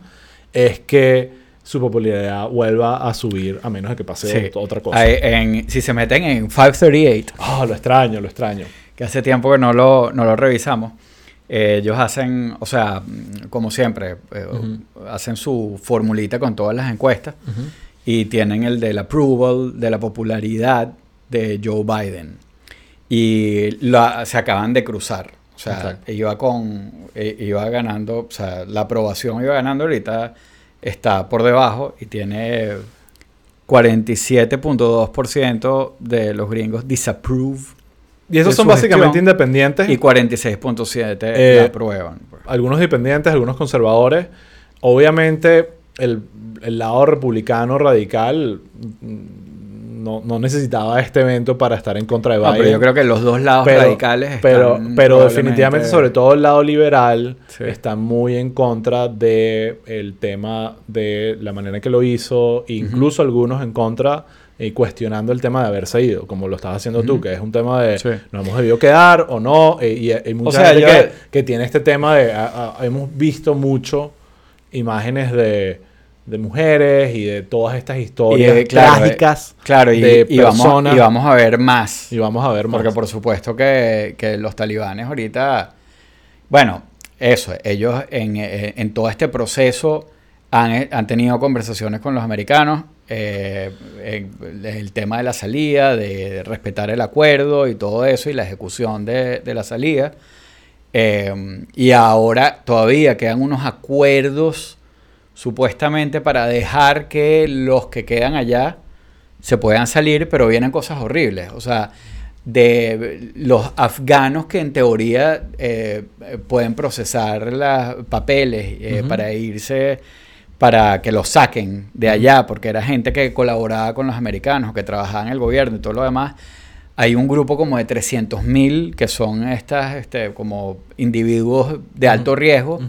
B: es que su popularidad vuelva a subir, a menos de que pase
A: sí.
B: ot- otra cosa.
A: En- si se meten en 538
B: Ah, lo extraño, lo extraño.
A: que hace tiempo que no lo, no lo revisamos. Eh, ellos hacen, o sea, como siempre, eh, hacen su formulita con todas las encuestas y tienen el del approval, de la popularidad de Joe Biden. Y la- se acaban de cruzar. O sea,
B: Exacto.
A: iba con, eh, iba ganando, o sea, la aprobación iba ganando ahorita, está por debajo y tiene 47.2% de los gringos disapprove
B: Y esos son básicamente independientes.
A: y 46.7
B: Eh,
A: la aprueban. pues.
B: algunos dependientes, algunos conservadores. Obviamente, el, el lado republicano radical no, no necesitaba este evento para estar en contra de
A: No,
B: Biden.
A: pero yo creo que los dos lados
B: Pero-
A: radicales están
B: pero, pero definitivamente, sobre todo el lado liberal,
A: Sí.
B: está muy en contra del el tema de la manera que lo hizo, incluso algunos en contra y cuestionando el tema de haberse ido, como lo estás haciendo tú, que es un tema de
A: Sí.
B: nos hemos debido quedar o no, eh, y hay mucha
A: sea,
B: gente que, que tiene este tema de, a- a- hemos visto mucho imágenes de, de mujeres y de todas estas historias
A: Y, eh, claro,
B: trágicas
A: Claro, y,
B: de
A: y vamos,
B: personas.
A: y vamos a ver más.
B: y vamos a ver más.
A: Porque por supuesto que, que los talibanes ahorita, bueno, eso, ellos en, eh, en todo este proceso han, han tenido conversaciones con los americanos, eh, en- el tema de la salida, de respetar el acuerdo y todo eso, y la ejecución de, de la salida. Eh, y ahora todavía quedan unos acuerdos supuestamente para dejar que los que quedan allá se puedan salir, pero vienen cosas horribles. O sea, de los afganos que en teoría eh, pueden procesar los papeles eh, para irse, para que los saquen de allá, porque era gente que colaboraba con los americanos, que trabajaba en el gobierno y todo lo demás. Hay un grupo como de 300.000 que son estas este, como individuos de alto riesgo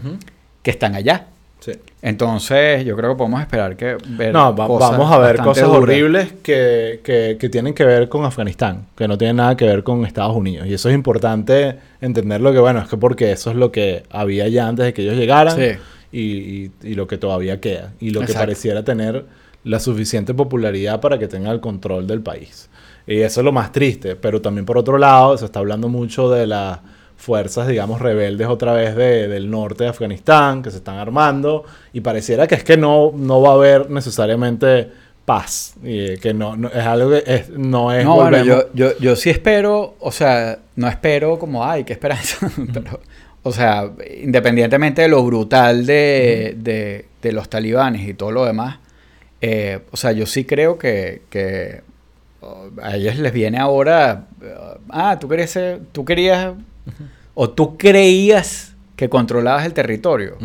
A: que están allá.
B: Sí.
A: Entonces, yo creo que podemos esperar que ver
B: No, va-
A: cosas
B: vamos a ver cosas
A: duras.
B: horribles que, que- que tienen que ver con Afganistán, que no tienen nada que ver con Estados Unidos. Y eso es importante entenderlo que, bueno, es que porque eso es lo que había ya antes de que ellos llegaran
A: Sí.
B: y, y- y lo que todavía queda. Y lo que pareciera tener la suficiente popularidad para que tenga el control del país. Y eso es lo más triste. Pero también por otro lado, se está hablando mucho de las fuerzas, digamos, rebeldes otra vez de- del norte de Afganistán, que se están armando. Y pareciera que es que no, no va a haber necesariamente paz. Y que no, no- es algo que es- no es
A: No, bueno, yo, yo, yo sí espero, o sea, no espero como, ay, qué esperanza, *laughs* pero, o sea, independientemente de lo brutal de, de, de los talibanes y todo lo demás, eh, o sea, yo sí creo que, que oh, a ellos les viene ahora, eh, ah, tú querías, ser- tú querías, o tú creías que controlabas el territorio,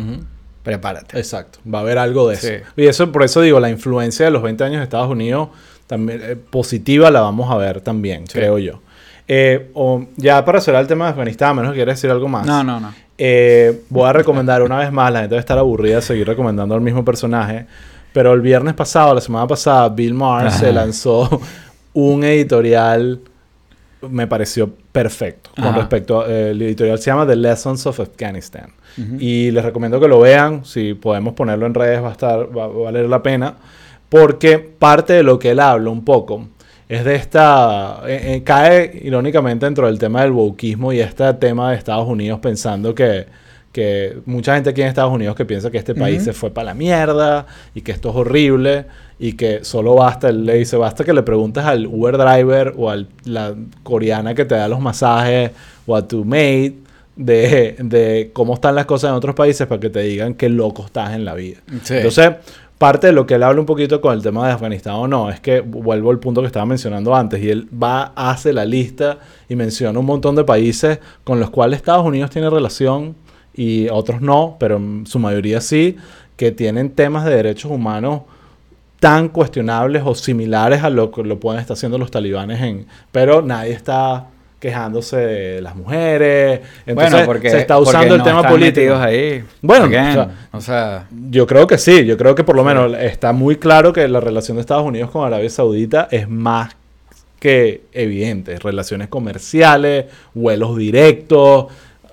A: prepárate.
B: Exacto, va a haber algo de eso. Y eso, por eso digo, la influencia de los 20 años de Estados Unidos también eh, positiva la vamos a ver también,
A: Sí.
B: creo yo. Eh, o- ya para cerrar el tema de Afganistán, a menos que quieras decir algo más.
A: No, no, no.
B: Eh, voy a recomendar una vez más, la gente debe estar aburrida de seguir recomendando al mismo personaje, pero el viernes pasado, la semana pasada, Bill Maher
A: Ajá.
B: se lanzó *laughs* un editorial, me pareció perfecto, con respecto a, eh, el editorial. Se llama The Lessons of Afghanistan. Y les recomiendo que lo vean, si podemos ponerlo en redes va a, estar, va a valer la pena, porque parte de lo que él habla un poco es de esta, eh, eh, cae irónicamente dentro del tema del wokismo y este tema de Estados Unidos pensando que, que mucha gente aquí en Estados Unidos que piensa que este país se fue para la mierda y que esto es horrible y que solo basta, él le dice, basta que le preguntes al Uber driver o a la coreana que te da los masajes o a tu maid de, de cómo están las cosas en otros países para que te digan qué loco estás en la vida.
A: Sí.
B: Entonces, parte de lo que él habla un poquito con el tema de Afganistán o no, es que vuelvo al punto que estaba mencionando antes, y él va, hace la lista y menciona un montón de países con los cuales Estados Unidos tiene relación y otros no, pero en su mayoría sí, que tienen temas de derechos humanos tan cuestionables o similares a lo que lo pueden estar haciendo los talibanes en pero nadie está quejándose de las mujeres entonces
A: bueno, porque
B: se está
A: porque
B: usando el
A: no
B: tema
A: están
B: político
A: ahí.
B: Bueno,
A: Again,
B: o sea,
A: o sea,
B: yo creo que sí, yo creo que por lo menos está muy claro que la relación de Estados Unidos con Arabia Saudita es más que evidente. Relaciones comerciales, vuelos directos,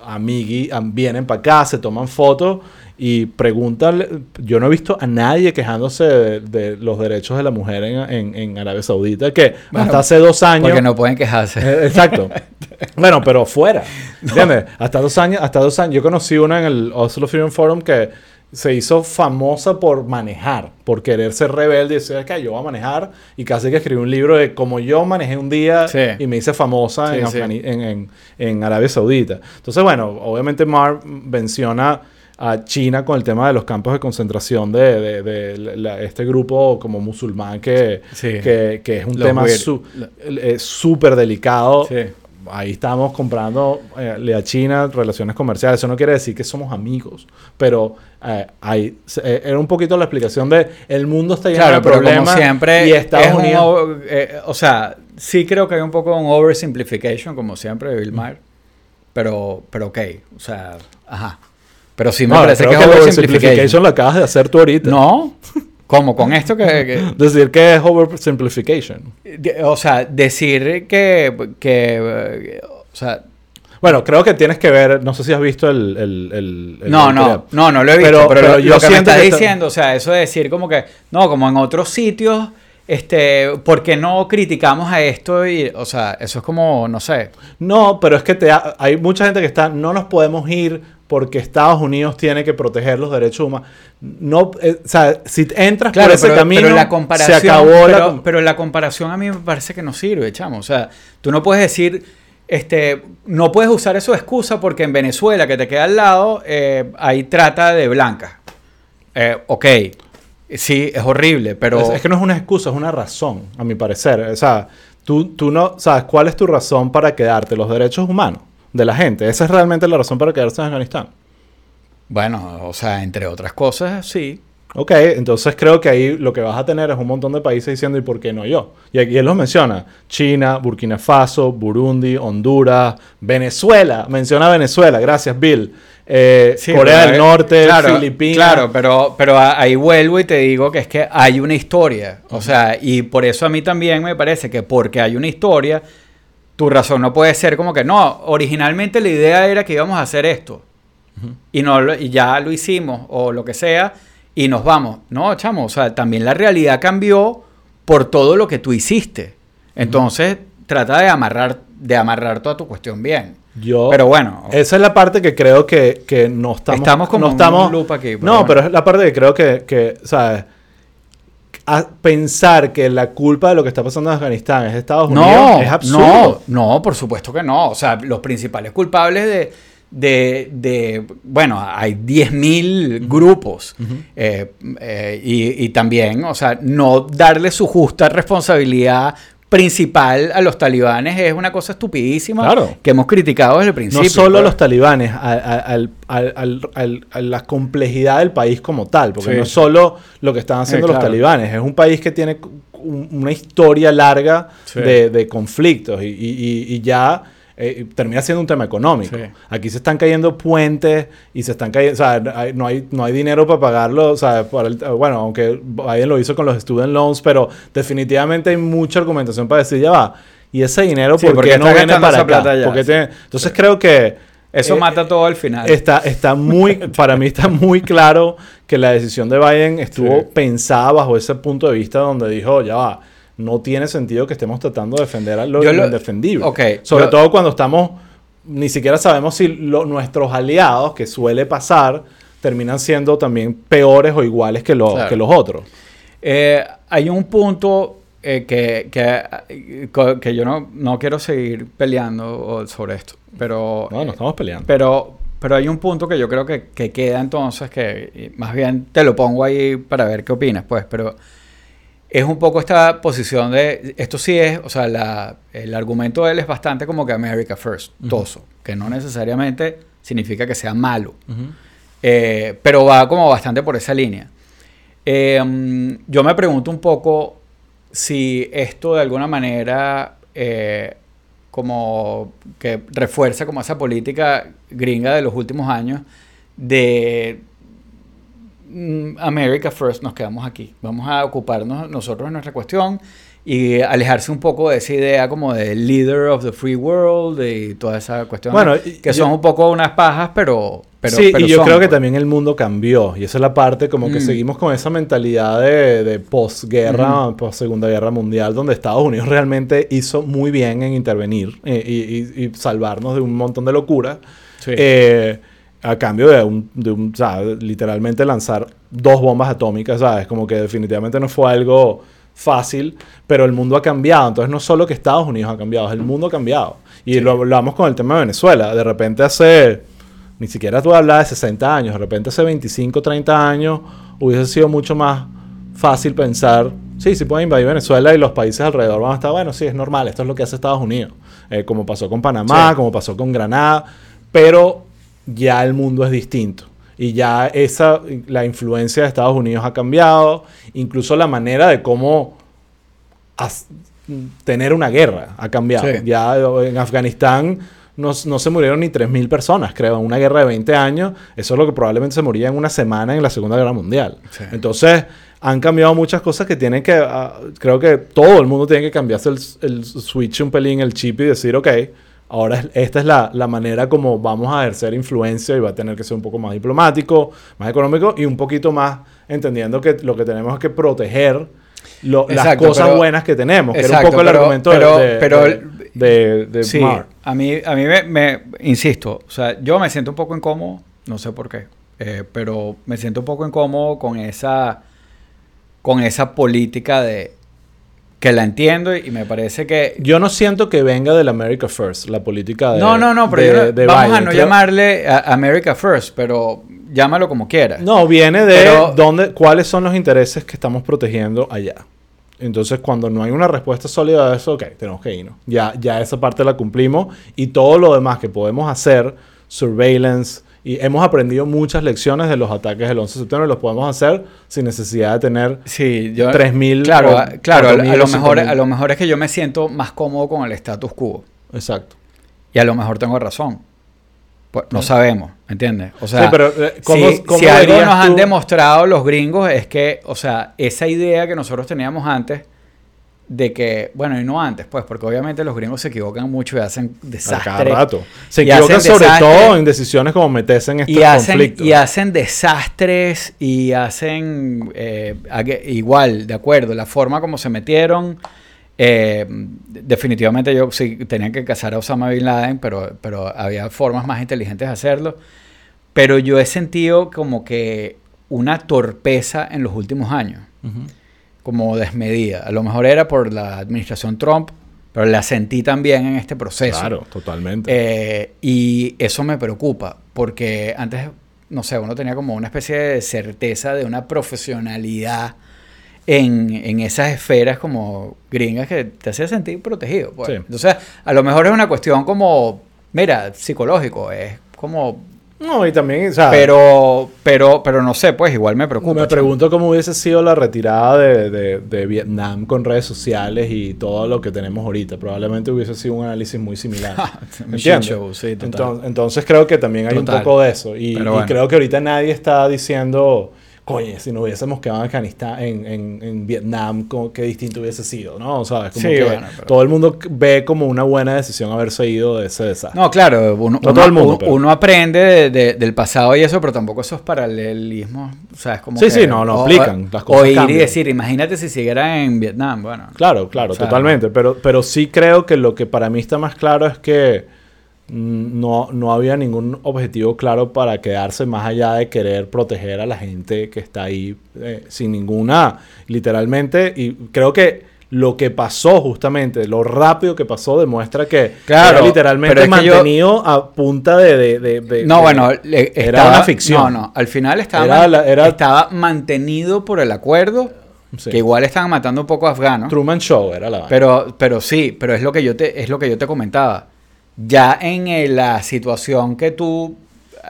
B: amigui, am- vienen para acá, se toman fotos y preguntan. Yo no he visto a nadie quejándose de, de los derechos de la mujer en, en- en Arabia Saudita, que
A: Bueno,
B: hasta hace dos años.
A: porque no pueden quejarse.
B: Eh, Exacto. *laughs* bueno, pero fuera. ¿Entiendes? Hasta dos años, hasta dos años. Yo conocí una en el Oslo Freedom Forum que se hizo famosa por manejar, por querer ser rebelde y decir que yo voy a manejar y casi que escribió un libro de cómo yo manejé un día
A: Sí.
B: y me hice famosa
A: Sí,
B: en,
A: sí.
B: En, en- en Arabia Saudita. Entonces, bueno, obviamente Mar menciona a China con el tema de los campos de concentración de, de- de la- este grupo como musulmán que, que, que es un
A: Los
B: tema
A: weird.
B: su- eh, súper delicado. Ahí estamos comprando eh, a China relaciones comerciales. Eso no quiere decir que somos amigos, pero eh, hay, eh, era un poquito la explicación de el mundo está lleno
A: Claro,
B: de
A: pero como
B: problemas
A: siempre,
B: y Estados
A: es un
B: Unidos.
A: eh, o sea, sí creo que hay un poco un oversimplification, como siempre, de Bill Maher. Pero, pero ok, o sea, ajá. Pero sí me
B: No,
A: parece que es
B: que la
A: oversimplification.
B: lo acabas de hacer tú ahorita.
A: No, *laughs* como con *laughs* esto que, que-
B: Decir que es oversimplification.
A: o sea, decir que, que o sea,
B: Bueno, creo que tienes que ver, no sé si has visto el... el- el- el
A: no, no, no, no lo he visto,
B: Pero-
A: pero,
B: pero
A: lo,
B: yo
A: lo que me estás
B: está-
A: diciendo, o sea, eso de decir como que, no, como en otros sitios, este, ¿por qué no criticamos a esto? Y, o sea, eso es como, no sé,
B: No, pero es que te ha- hay mucha gente que está, no nos podemos ir porque Estados Unidos tiene que proteger los derechos humanos. No, eh, o sea, si entras
A: Claro,
B: por ese
A: pero,
B: camino,
A: pero la comparación,
B: se acabó
A: pero,
B: la...
A: pero la comparación a mí me parece que no sirve, chamo. O sea, tú no puedes decir, este, no puedes usar eso de excusa porque en Venezuela, que te queda al lado, eh, hay trata de blancas. Eh, ok, sí, es horrible, pero...
B: Es, es que no es una excusa, es una razón, a mi parecer. O sea, tú, tú no sabes cuál es tu razón para quedarte, los derechos humanos de la gente. Esa es realmente la razón para quedarse en Afganistán.
A: Bueno, o sea, entre otras cosas, sí.
B: Ok, entonces creo que ahí lo que vas a tener es un montón de países diciendo ¿y por qué no yo? Y aquí él los menciona. China, Burkina Faso, Burundi, Honduras, Venezuela. Menciona Venezuela, gracias Bill. Eh,
A: Sí,
B: Corea del
A: eh,
B: Norte,
A: claro,
B: Filipinas.
A: Claro, pero, pero ahí vuelvo y te digo que es que hay una historia. O sea, y por eso a mí también me parece que porque hay una historia, tu razón no puede ser como que no, originalmente la idea era que íbamos a hacer esto. y, no, y ya lo hicimos o lo que sea y nos vamos. No, chamo, o sea, también la realidad cambió por todo lo que tú hiciste. Entonces, trata de amarrar, de amarrar toda tu cuestión bien.
B: Yo,
A: Pero bueno,
B: Esa es la parte que creo que, que no estamos...
A: Estamos como
B: no estamos,
A: un loop aquí,
B: No,
A: bueno.
B: pero es la parte que creo que, que ¿sabes? A pensar que la culpa de lo que está pasando en Afganistán es Estados Unidos
A: No,
B: es absurdo.
A: no, no, por supuesto que no. O sea, los principales culpables de, de, de- bueno, hay 10.000 grupos. Eh, eh, y, y también, o sea, no darle su justa responsabilidad principal a los talibanes es una cosa estupidísima
B: Claro.
A: que hemos criticado desde el principio.
B: No solo
A: pero-
B: los talibanes, a, a- al- al- al- al- a la complejidad del país como tal, porque
A: Sí.
B: no es solo lo que están haciendo
A: Eh,
B: los talibanes, es un país que tiene un- una historia larga
A: Sí.
B: de, de conflictos y, y- y- y ya eh, termina siendo un tema económico.
A: Sí.
B: Aquí se están cayendo puentes y se están cayendo, o sea, hay- no hay, no hay dinero para pagarlo, o sea, para el- bueno, aunque Biden lo hizo con los student loans, pero definitivamente hay mucha argumentación para decir, ya va, y ese dinero,
A: Sí,
B: ¿por
A: porque
B: qué no viene para acá?
A: plata allá,
B: ¿Por qué
A: sí.
B: tiene- Entonces creo que
A: Eso
B: eh,
A: mata todo al final.
B: Está, está muy, *laughs* para mí está muy claro que la decisión de Biden estuvo
A: Sí.
B: pensada bajo ese punto de vista donde dijo, ya va, no tiene sentido que estemos tratando de defender a lo,
A: lo-
B: indefendible. Sobre
A: yo-
B: todo cuando estamos, ni siquiera sabemos si lo- nuestros aliados, que suele pasar, terminan siendo también peores o iguales que, los
A: Claro.
B: que los otros.
A: Eh, hay un punto eh, que, que, que yo no, no quiero seguir peleando sobre esto, pero,
B: No, no estamos peleando.
A: pero, pero hay un punto que yo creo que, que queda entonces, que más bien te lo pongo ahí para ver qué opinas, pues, pero es un poco esta posición de, esto sí es, o sea, la- el argumento de él es bastante como que America First, toso, que no necesariamente significa que sea malo. Eh, pero va como bastante por esa línea. Eh, mm, yo me pregunto un poco si esto de alguna manera eh, como que refuerza como esa política gringa de los últimos años de America First, nos quedamos aquí. Vamos a ocuparnos nosotros de nuestra cuestión y alejarse un poco de esa idea como de leader of the free world y toda esa cuestión.
B: Bueno,
A: que
B: yo-
A: son un poco unas pajas, pero... pero
B: sí,
A: pero
B: y yo
A: son,
B: creo que
A: pues.
B: también el mundo cambió. Y esa es la parte como que
A: Mm.
B: seguimos con esa mentalidad de, de posguerra, post Segunda Guerra Mundial, donde Estados Unidos realmente hizo muy bien en intervenir eh, y, y- y salvarnos de un montón de locura.
A: Sí.
B: Eh, a cambio de un, de un, o sea, literalmente lanzar dos bombas atómicas, ¿sabes? Como que definitivamente no fue algo fácil, pero el mundo ha cambiado. Entonces no solo que Estados Unidos ha cambiado, es el mundo ha cambiado. Y lo hablamos con el tema de Venezuela. De repente hace, ni siquiera tú hablas de 60 años, de repente hace 25, 30 años hubiese sido mucho más fácil pensar, sí, sí pueden invadir Venezuela y los países alrededor van a estar, bueno, sí, es normal, esto es lo que hace Estados Unidos. Eh, como pasó con Panamá,
A: Sí.
B: como pasó con Granada, pero ya el mundo es distinto. Y ya esa, la influencia de Estados Unidos ha cambiado, incluso la manera de cómo tener una guerra ha cambiado.
A: Sí.
B: Ya en Afganistán no, no se murieron ni 3.000 personas, creo, en una guerra de 20 años. Eso es lo que probablemente se moría en una semana en la Segunda Guerra Mundial.
A: Sí.
B: Entonces, han cambiado muchas cosas que tienen que... ah, creo que todo el mundo tiene que cambiarse el, el switch un pelín, el chip y decir, ok, ahora es- esta es la, la manera como vamos a ejercer influencia y va a tener que ser un poco más diplomático, más económico y un poquito más entendiendo que lo que tenemos es que proteger lo- las
A: Exacto,
B: cosas
A: pero-
B: buenas que tenemos, que era un
A: Exacto,
B: poco el argumento de-
A: pero-
B: de,
A: pero
B: de,
A: el-
B: de- de
A: Sí, a mí, a mí me, me- insisto, o sea, yo me siento un poco incómodo, no sé por qué, eh, pero me siento un poco incómodo con esa, con esa política de que la entiendo y me parece que...
B: Yo no siento que venga del America First, la política de
A: no, no, no, pero
B: de-
A: yo no-
B: de
A: vamos a
B: Biden.
A: no
B: Creo-
A: llamarle a- America First, pero llámalo como quieras.
B: No, viene de
A: Pero-
B: dónde, cuáles son los intereses que estamos protegiendo allá. Entonces, cuando no hay una respuesta sólida a eso, ok, tenemos que irnos. Ya, ya esa parte la cumplimos y todo lo demás que podemos hacer, surveillance, y hemos aprendido muchas lecciones de los ataques del 11 de septiembre, los podemos hacer sin necesidad de tener
A: Sí, yo...
B: 3.000
A: Claro,
B: o
A: a- claro, a,
B: 4.000
A: a lo mejor,
B: 5.000.
A: a lo mejor es que yo me siento más cómodo con el status quo.
B: Exacto.
A: Y a lo mejor tengo razón. Pues, no sabemos, ¿entiendes? O sea,
B: Sí, pero, eh, ¿cómo-
A: si,
B: cómo
A: si algo nos han demostrado los gringos es que, o sea, esa idea que nosotros teníamos antes de que, bueno, y no antes, pues, porque obviamente los gringos se equivocan mucho y hacen
B: A
A: desastres.
B: cada rato. Se equivocan sobre todo en decisiones como meterse en estos
A: y hacen,
B: conflictos.
A: y hacen desastres y hacen eh, igual, de acuerdo, la forma como se metieron. eh, definitivamente yo sí tenían que cazar a Osama Bin Laden, pero, pero había formas más inteligentes de hacerlo. Pero yo he sentido como que una torpeza en los últimos años. Como desmedida. A lo mejor era por la administración Trump, pero la sentí también en este proceso.
B: Claro, totalmente.
A: Eh, y eso me preocupa, porque antes, no sé, uno tenía como una especie de certeza de una profesionalidad en, en esas esferas como gringas que te hacía sentir protegido. pues.
B: Sí.
A: Entonces, a lo mejor es una cuestión como, mira, psicológico, es como...
B: no, y también, o sea,
A: Pero, pero, pero no sé, pues igual me preocupa.
B: me pregunto cómo hubiese sido la retirada de, de- de Vietnam con redes sociales y todo lo que tenemos ahorita. Probablemente hubiese sido un análisis muy similar. *laughs* ¿Entiendes?
A: show, sí, total.
B: Entonces, entonces creo que también hay
A: Total.
B: un poco de eso. Y, y creo que ahorita nadie está diciendo, coño, si nos hubiésemos quedado en Afganistán, en, en, en Vietnam, qué distinto hubiese sido, ¿no? O sea, es como
A: Sí,
B: que
A: bueno, pero-
B: todo el mundo ve como una buena decisión haberse ido de ese desastre.
A: No, claro, uno,
B: No
A: uno-
B: todo el mundo,
A: uno-
B: pero-
A: uno aprende de- de- del pasado y eso, pero tampoco esos paralelismos, o sea, es como
B: Sí,
A: que-
B: sí, no, no
A: o-
B: aplican, las
A: O
B: cosas
A: ir y
B: cambian.
A: decir, imagínate si siguiera en Vietnam, bueno.
B: Claro, claro,
A: O sea,
B: totalmente. Pero, pero sí creo que lo que para mí está más claro es que no, no había ningún objetivo claro para quedarse más allá de querer proteger a la gente que está ahí eh, sin ninguna, literalmente. Y creo que lo que pasó justamente, lo rápido que pasó, demuestra que
A: Claro,
B: era literalmente
A: pero yo-
B: mantenido a punta de... de- de- de-
A: No, bueno,
B: era una ficción.
A: No, no, al final estaba,
B: Era
A: man-
B: la- era-
A: estaba mantenido por el acuerdo,
B: Sí.
A: que igual estaban matando un poco a afganos.
B: Truman Show era la...
A: Pero, pero sí, pero es lo que yo te, es lo que yo te comentaba. Ya en eh, la situación que tú,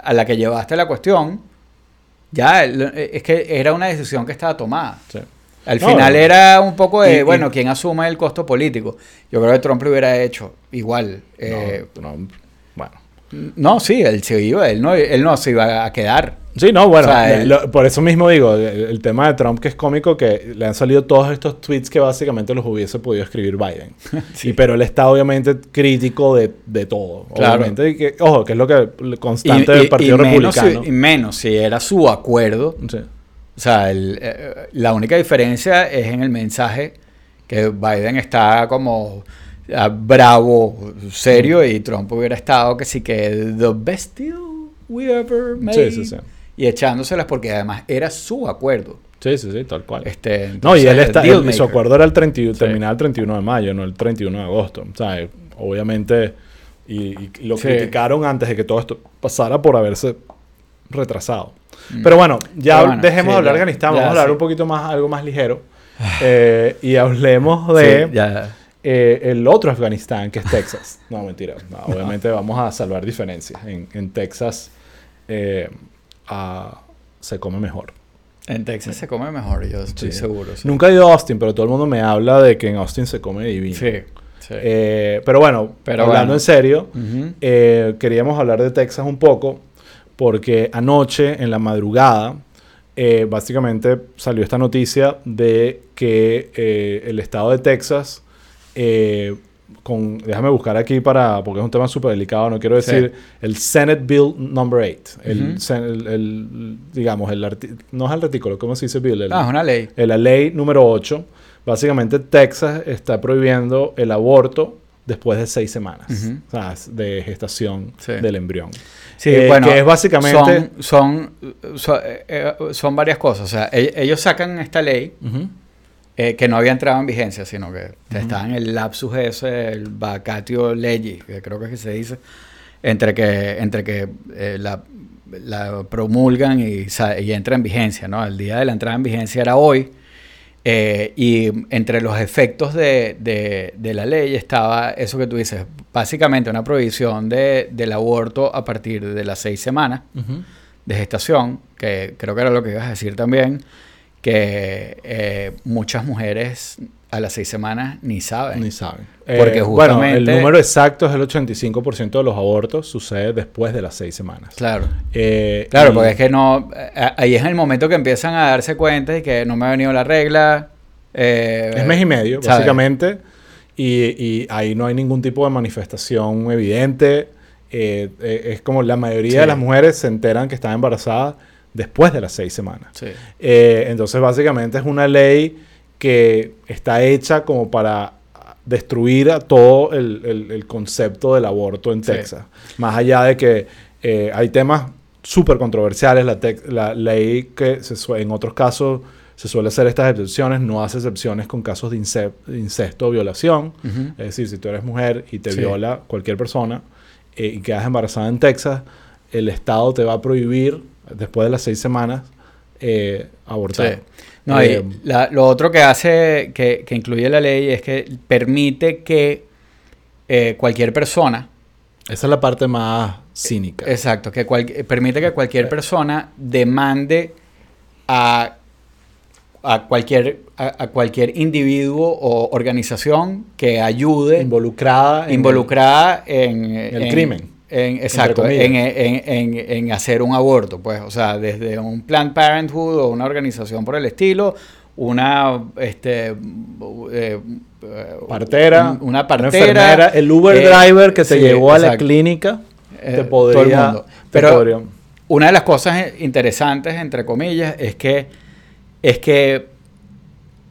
A: a la que llevaste la cuestión, ya eh, es que era una decisión que estaba tomada.
B: Sí.
A: Al
B: No,
A: final era un poco de,
B: Y-
A: bueno, ¿quién asume el costo político? Yo creo que Trump lo hubiera hecho igual. Eh,
B: No, no, bueno.
A: no, sí, él se iba, él no, él no se iba a quedar.
B: Sí, no, bueno,
A: O sea, el-
B: lo- por eso mismo digo, el, el tema de Trump que es cómico, que le han salido todos estos tweets que básicamente los hubiese podido escribir Biden. *laughs*
A: Sí.
B: Y, pero él está obviamente crítico de, de todo,
A: Claro.
B: obviamente. Y que, ojo, que es lo que el
A: Y,
B: constante
A: y-
B: del Partido
A: menos, si,
B: Republicano.
A: y menos si era su acuerdo.
B: Sí.
A: O sea, el, eh, la única diferencia es en el mensaje que Biden está como ah, bravo, serio, y Trump hubiera estado que sí que the best deal we ever made.
B: Sí, sí, sí.
A: Y echándoselas porque además era su acuerdo.
B: Sí, sí, sí, tal cual.
A: Este,
B: no, y él está, él- su acuerdo era el 31,
A: Sí.
B: terminaba el 31 de mayo, no el 31 de agosto. O sea, eh, obviamente, y, y lo
A: Sí.
B: criticaron antes de que todo esto pasara por haberse retrasado. Pero bueno, ya
A: Mm. Pero bueno,
B: dejemos
A: sí,
B: de hablar de
A: ya-
B: Afganistán,
A: ya,
B: vamos a hablar un poquito más, algo más ligero. *sighs* Eh, y hablemos de
A: ya.
B: eh, el otro Afganistán, que es Texas. No, mentira. No, *laughs* obviamente vamos a salvar diferencias. En, en Texas eh, se come mejor.
A: En Texas se come mejor, yo estoy
B: Sí.
A: seguro. Sí.
B: Nunca he ido a Austin, pero todo el mundo me habla de que en Austin se come divino.
A: Sí, sí.
B: Eh, pero bueno,
A: Pero
B: hablando
A: bueno.
B: en serio, eh, queríamos hablar de Texas un poco, porque anoche, en la madrugada, eh, básicamente salió esta noticia de que el estado de Texas, eh, con, déjame buscar aquí para, porque es un tema súper delicado, no quiero
A: Sí.
B: decir, el Senate Bill Number 8, el,
A: Ujú.
B: sen- el- el- digamos, el no es el artículo, ¿cómo se dice Bill? El-
A: Ah, es una ley.
B: la ley número 8, básicamente Texas está prohibiendo el aborto después de seis semanas
A: Ujú.
B: o sea, de gestación
A: Sí.
B: del embrión.
A: Sí,
B: Eh,
A: bueno,
B: que es básicamente-
A: Son, son, son, eh, eh, son varias cosas. O sea, e- ellos sacan esta ley
B: Ujú.
A: Eh, que no había entrado en vigencia, sino que estaba en el lapsus ese, el vacatio legis, que creo que es que se dice, entre que, entre que eh, la, la promulgan y, entra en vigencia, ¿no? El día de la entrada en vigencia era hoy. eh, y entre los efectos de, de- de la ley estaba eso que tú dices, básicamente una prohibición de, del aborto a partir de las seis semanas de gestación, que creo que era lo que ibas a decir también, que eh, muchas mujeres a las seis semanas ni saben.
B: Ni saben.
A: Porque
B: Eh, Bueno, el
A: justamente-
B: número exacto es el 85% de los abortos sucede después de las seis semanas.
A: Claro.
B: Eh,
A: Claro,
B: y-
A: porque es que no. Ahí es el momento que empiezan a darse cuenta de que no me ha venido la regla. eh,
B: Es mes y medio,
A: ¿sabes?
B: básicamente. Y, y ahí no hay ningún tipo de manifestación evidente. Eh, eh, es como la mayoría
A: Sí.
B: de las mujeres se enteran que están embarazadas después de las seis semanas.
A: Sí.
B: Eh, entonces, básicamente es una ley que está hecha como para destruir a todo el, el- el concepto del aborto en
A: Sí.
B: Texas. Más allá de que eh, hay temas súper controversiales, la, ley que se en otros casos se suele hacer estas excepciones, no hace excepciones con casos de, ince- de incesto o violación. Es decir, si tú eres mujer y te
A: Sí.
B: viola cualquier persona eh, y quedas embarazada en Texas, el Estado te va a prohibir, después de las seis semanas, eh, abortar.
A: Sí. No, y
B: Eh,
A: la- lo otro que hace, que, que incluye la ley, es que permite que eh, cualquier persona,
B: esa es la parte más cínica.
A: exacto, que cual- permite que cualquier persona demande a, a cualquier, a, a cualquier individuo o organización que ayude
B: involucrada en-
A: involucrada en,
B: el crimen,
A: en- exacto, en, en- en- hacer un aborto, pues, o sea, desde un Planned Parenthood o una organización por el estilo, una, este, eh,
B: partera,
A: un- una
B: una
A: partera,
B: enfermera, el Uber
A: eh,
B: driver que te
A: sí,
B: llevó a la clínica,
A: Eh,
B: te
A: todo el
B: podría,
A: mundo. Pero-
B: podría-
A: Una de las cosas interesantes, entre comillas, es que, es que,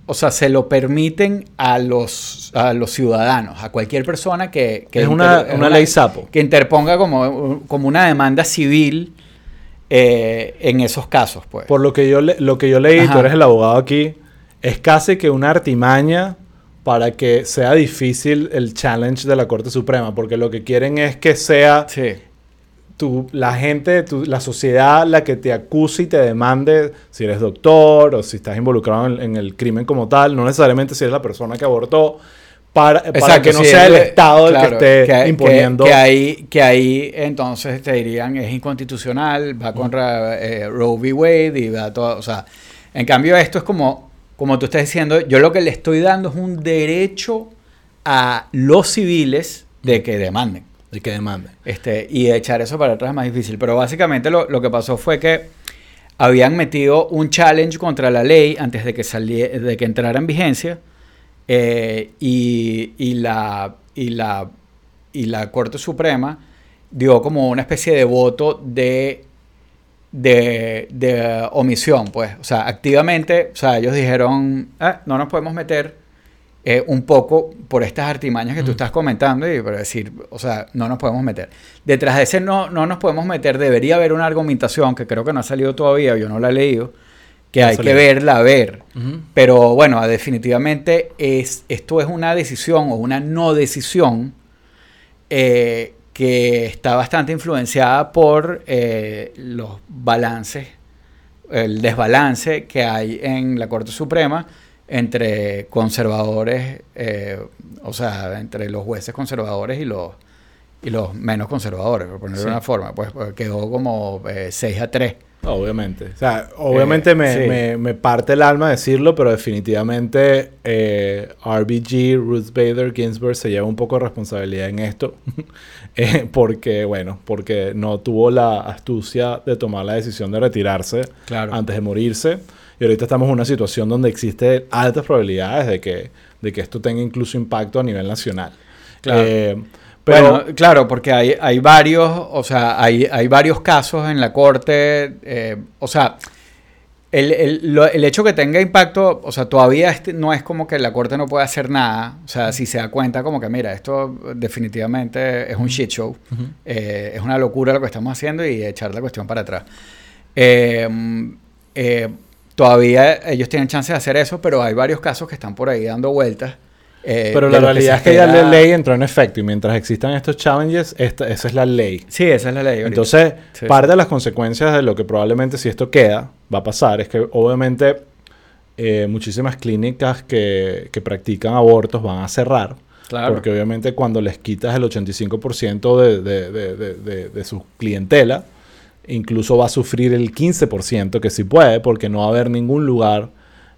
A: o sea, se lo permiten a los, a los ciudadanos, a cualquier persona que... que
B: es una,
A: inter-
B: una ley sapo.
A: que interponga como, como una demanda civil eh, en esos casos, pues.
B: Por lo que yo le- lo que yo leí,
A: Ajá.
B: tú eres el abogado aquí, es casi que una artimaña para que sea difícil el challenge de la Corte Suprema, porque lo que quieren es que sea
A: Sí,
B: tu, la gente, tu- la sociedad la que te acuse y te demande si eres doctor o si estás involucrado en, en el crimen como tal, no necesariamente si eres la persona que abortó, para, que no sea el
A: es-
B: Estado el
A: claro,
B: que esté
A: que- que-
B: imponiendo.
A: Que, ahí, que ahí entonces te dirían es inconstitucional, va contra eh, Roe v. Wade y va todo. O sea, en cambio, esto es como, como tú estás diciendo, yo lo que le estoy dando es un derecho a los civiles de que demanden.
B: El que demande.
A: Este, y echar eso para atrás es más difícil. Pero básicamente lo, lo que pasó fue que habían metido un challenge contra la ley antes de que, salie- de que entrara en vigencia. eh, y, y la, y, la, y la Corte Suprema dio como una especie de voto de, de, de omisión, pues. O sea, activamente, o sea, ellos dijeron, "Ah, no nos podemos meter eh, un poco por estas artimañas que tú estás comentando y para decir, o sea, no nos podemos meter. Detrás de ese no, no nos podemos meter, debería haber una argumentación que creo que no ha salido todavía, yo no la he leído, que
B: No
A: hay que verla, a ver. Pero bueno, definitivamente es, esto es una decisión o una no decisión eh, que está bastante influenciada por eh, los balances, el desbalance que hay en la Corte Suprema entre conservadores, eh, o sea, entre los jueces conservadores y los, y los menos conservadores, por ponerlo
B: Sí.
A: de una forma. Pues, pues, quedó como eh, 6 a 3.
B: Obviamente. O sea, obviamente me,
A: sí.
B: me- me parte el alma decirlo, pero definitivamente eh, RBG, Ruth Bader Ginsburg se lleva un poco de responsabilidad en esto. *laughs* Eh, porque, bueno, porque no tuvo la astucia de tomar la decisión de retirarse
A: Claro.
B: antes de morirse. Y ahorita estamos en una situación donde existen altas probabilidades de que, de que esto tenga incluso impacto a nivel nacional.
A: Claro.
B: Eh, pero
A: bueno, claro, porque hay, hay varios, o sea, hay, hay varios casos en la corte, eh, o sea, el, el- lo- el hecho que tenga impacto, o sea, todavía este- no es como que la corte no puede hacer nada, o sea, si se da cuenta como que, mira, esto definitivamente es un shit show, eh, es una locura lo que estamos haciendo y echar la cuestión para atrás. Eh, eh, todavía ellos tienen chance de hacer eso, pero hay varios casos que están por ahí dando vueltas. eh,
B: Pero la realidad es que ya la ley entró en efecto y mientras existan estos challenges, esta, esa es la ley.
A: Sí, esa es la ley. ahorita.
B: Entonces,
A: Sí,
B: parte de las consecuencias de lo que probablemente si esto queda, va a pasar, es que obviamente eh, muchísimas clínicas que, que practican abortos van a cerrar.
A: Claro.
B: Porque obviamente cuando les quitas el 85% de, de, de, de, de- de su clientela, incluso va a sufrir el 15% que sí puede, porque no va a haber ningún lugar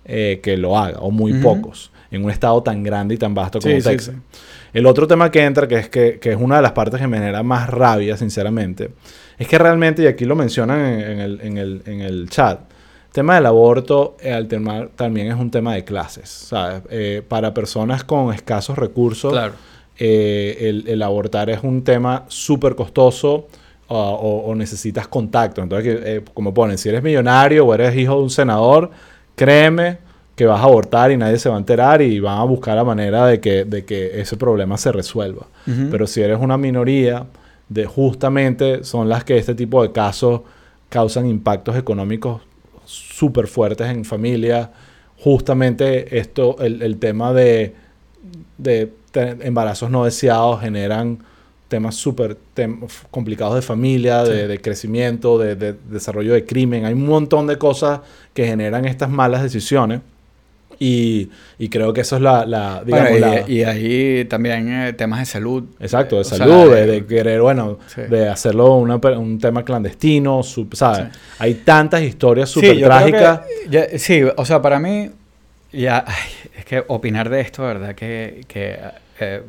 B: eh, que lo haga, o muy pocos, en un estado tan grande y tan vasto como
A: Sí,
B: Texas.
A: sí.
B: El otro tema que entra, que es, que, que es una de las partes que me genera más rabia, sinceramente, es que realmente, y aquí lo mencionan en, en el, en el- en el chat, el tema del aborto eh, al tema- también es un tema de clases, ¿sabes? Eh, para personas con escasos recursos,
A: Claro.
B: eh, el, el abortar es un tema súper costoso o, o- o necesitas contacto. Entonces, eh, como ponen, si eres millonario o eres hijo de un senador, créeme que vas a abortar y nadie se va a enterar y van a buscar la manera de que, de que ese problema se resuelva. Pero si eres una minoría, de justamente son las que este tipo de casos causan impactos económicos súper fuertes en familias. Justamente esto, el, el tema de, de embarazos no deseados generan temas súper tem- complicados de familia, de,
A: Sí.
B: de crecimiento, de, de desarrollo de crimen. Hay un montón de cosas que generan estas malas decisiones. Y, y creo que eso es la, la, digamos,
A: Bueno, y,
B: la-
A: y ahí también eh, temas de salud.
B: Exacto, de
A: sea,
B: salud, de, de querer, bueno,
A: Sí.
B: de hacerlo una un tema clandestino, sub- ¿sabes?
A: Sí.
B: Hay tantas historias súper trágicas.
A: sí, o sea, para mí, ya, ay, es que opinar de esto, ¿verdad? Que, que eh,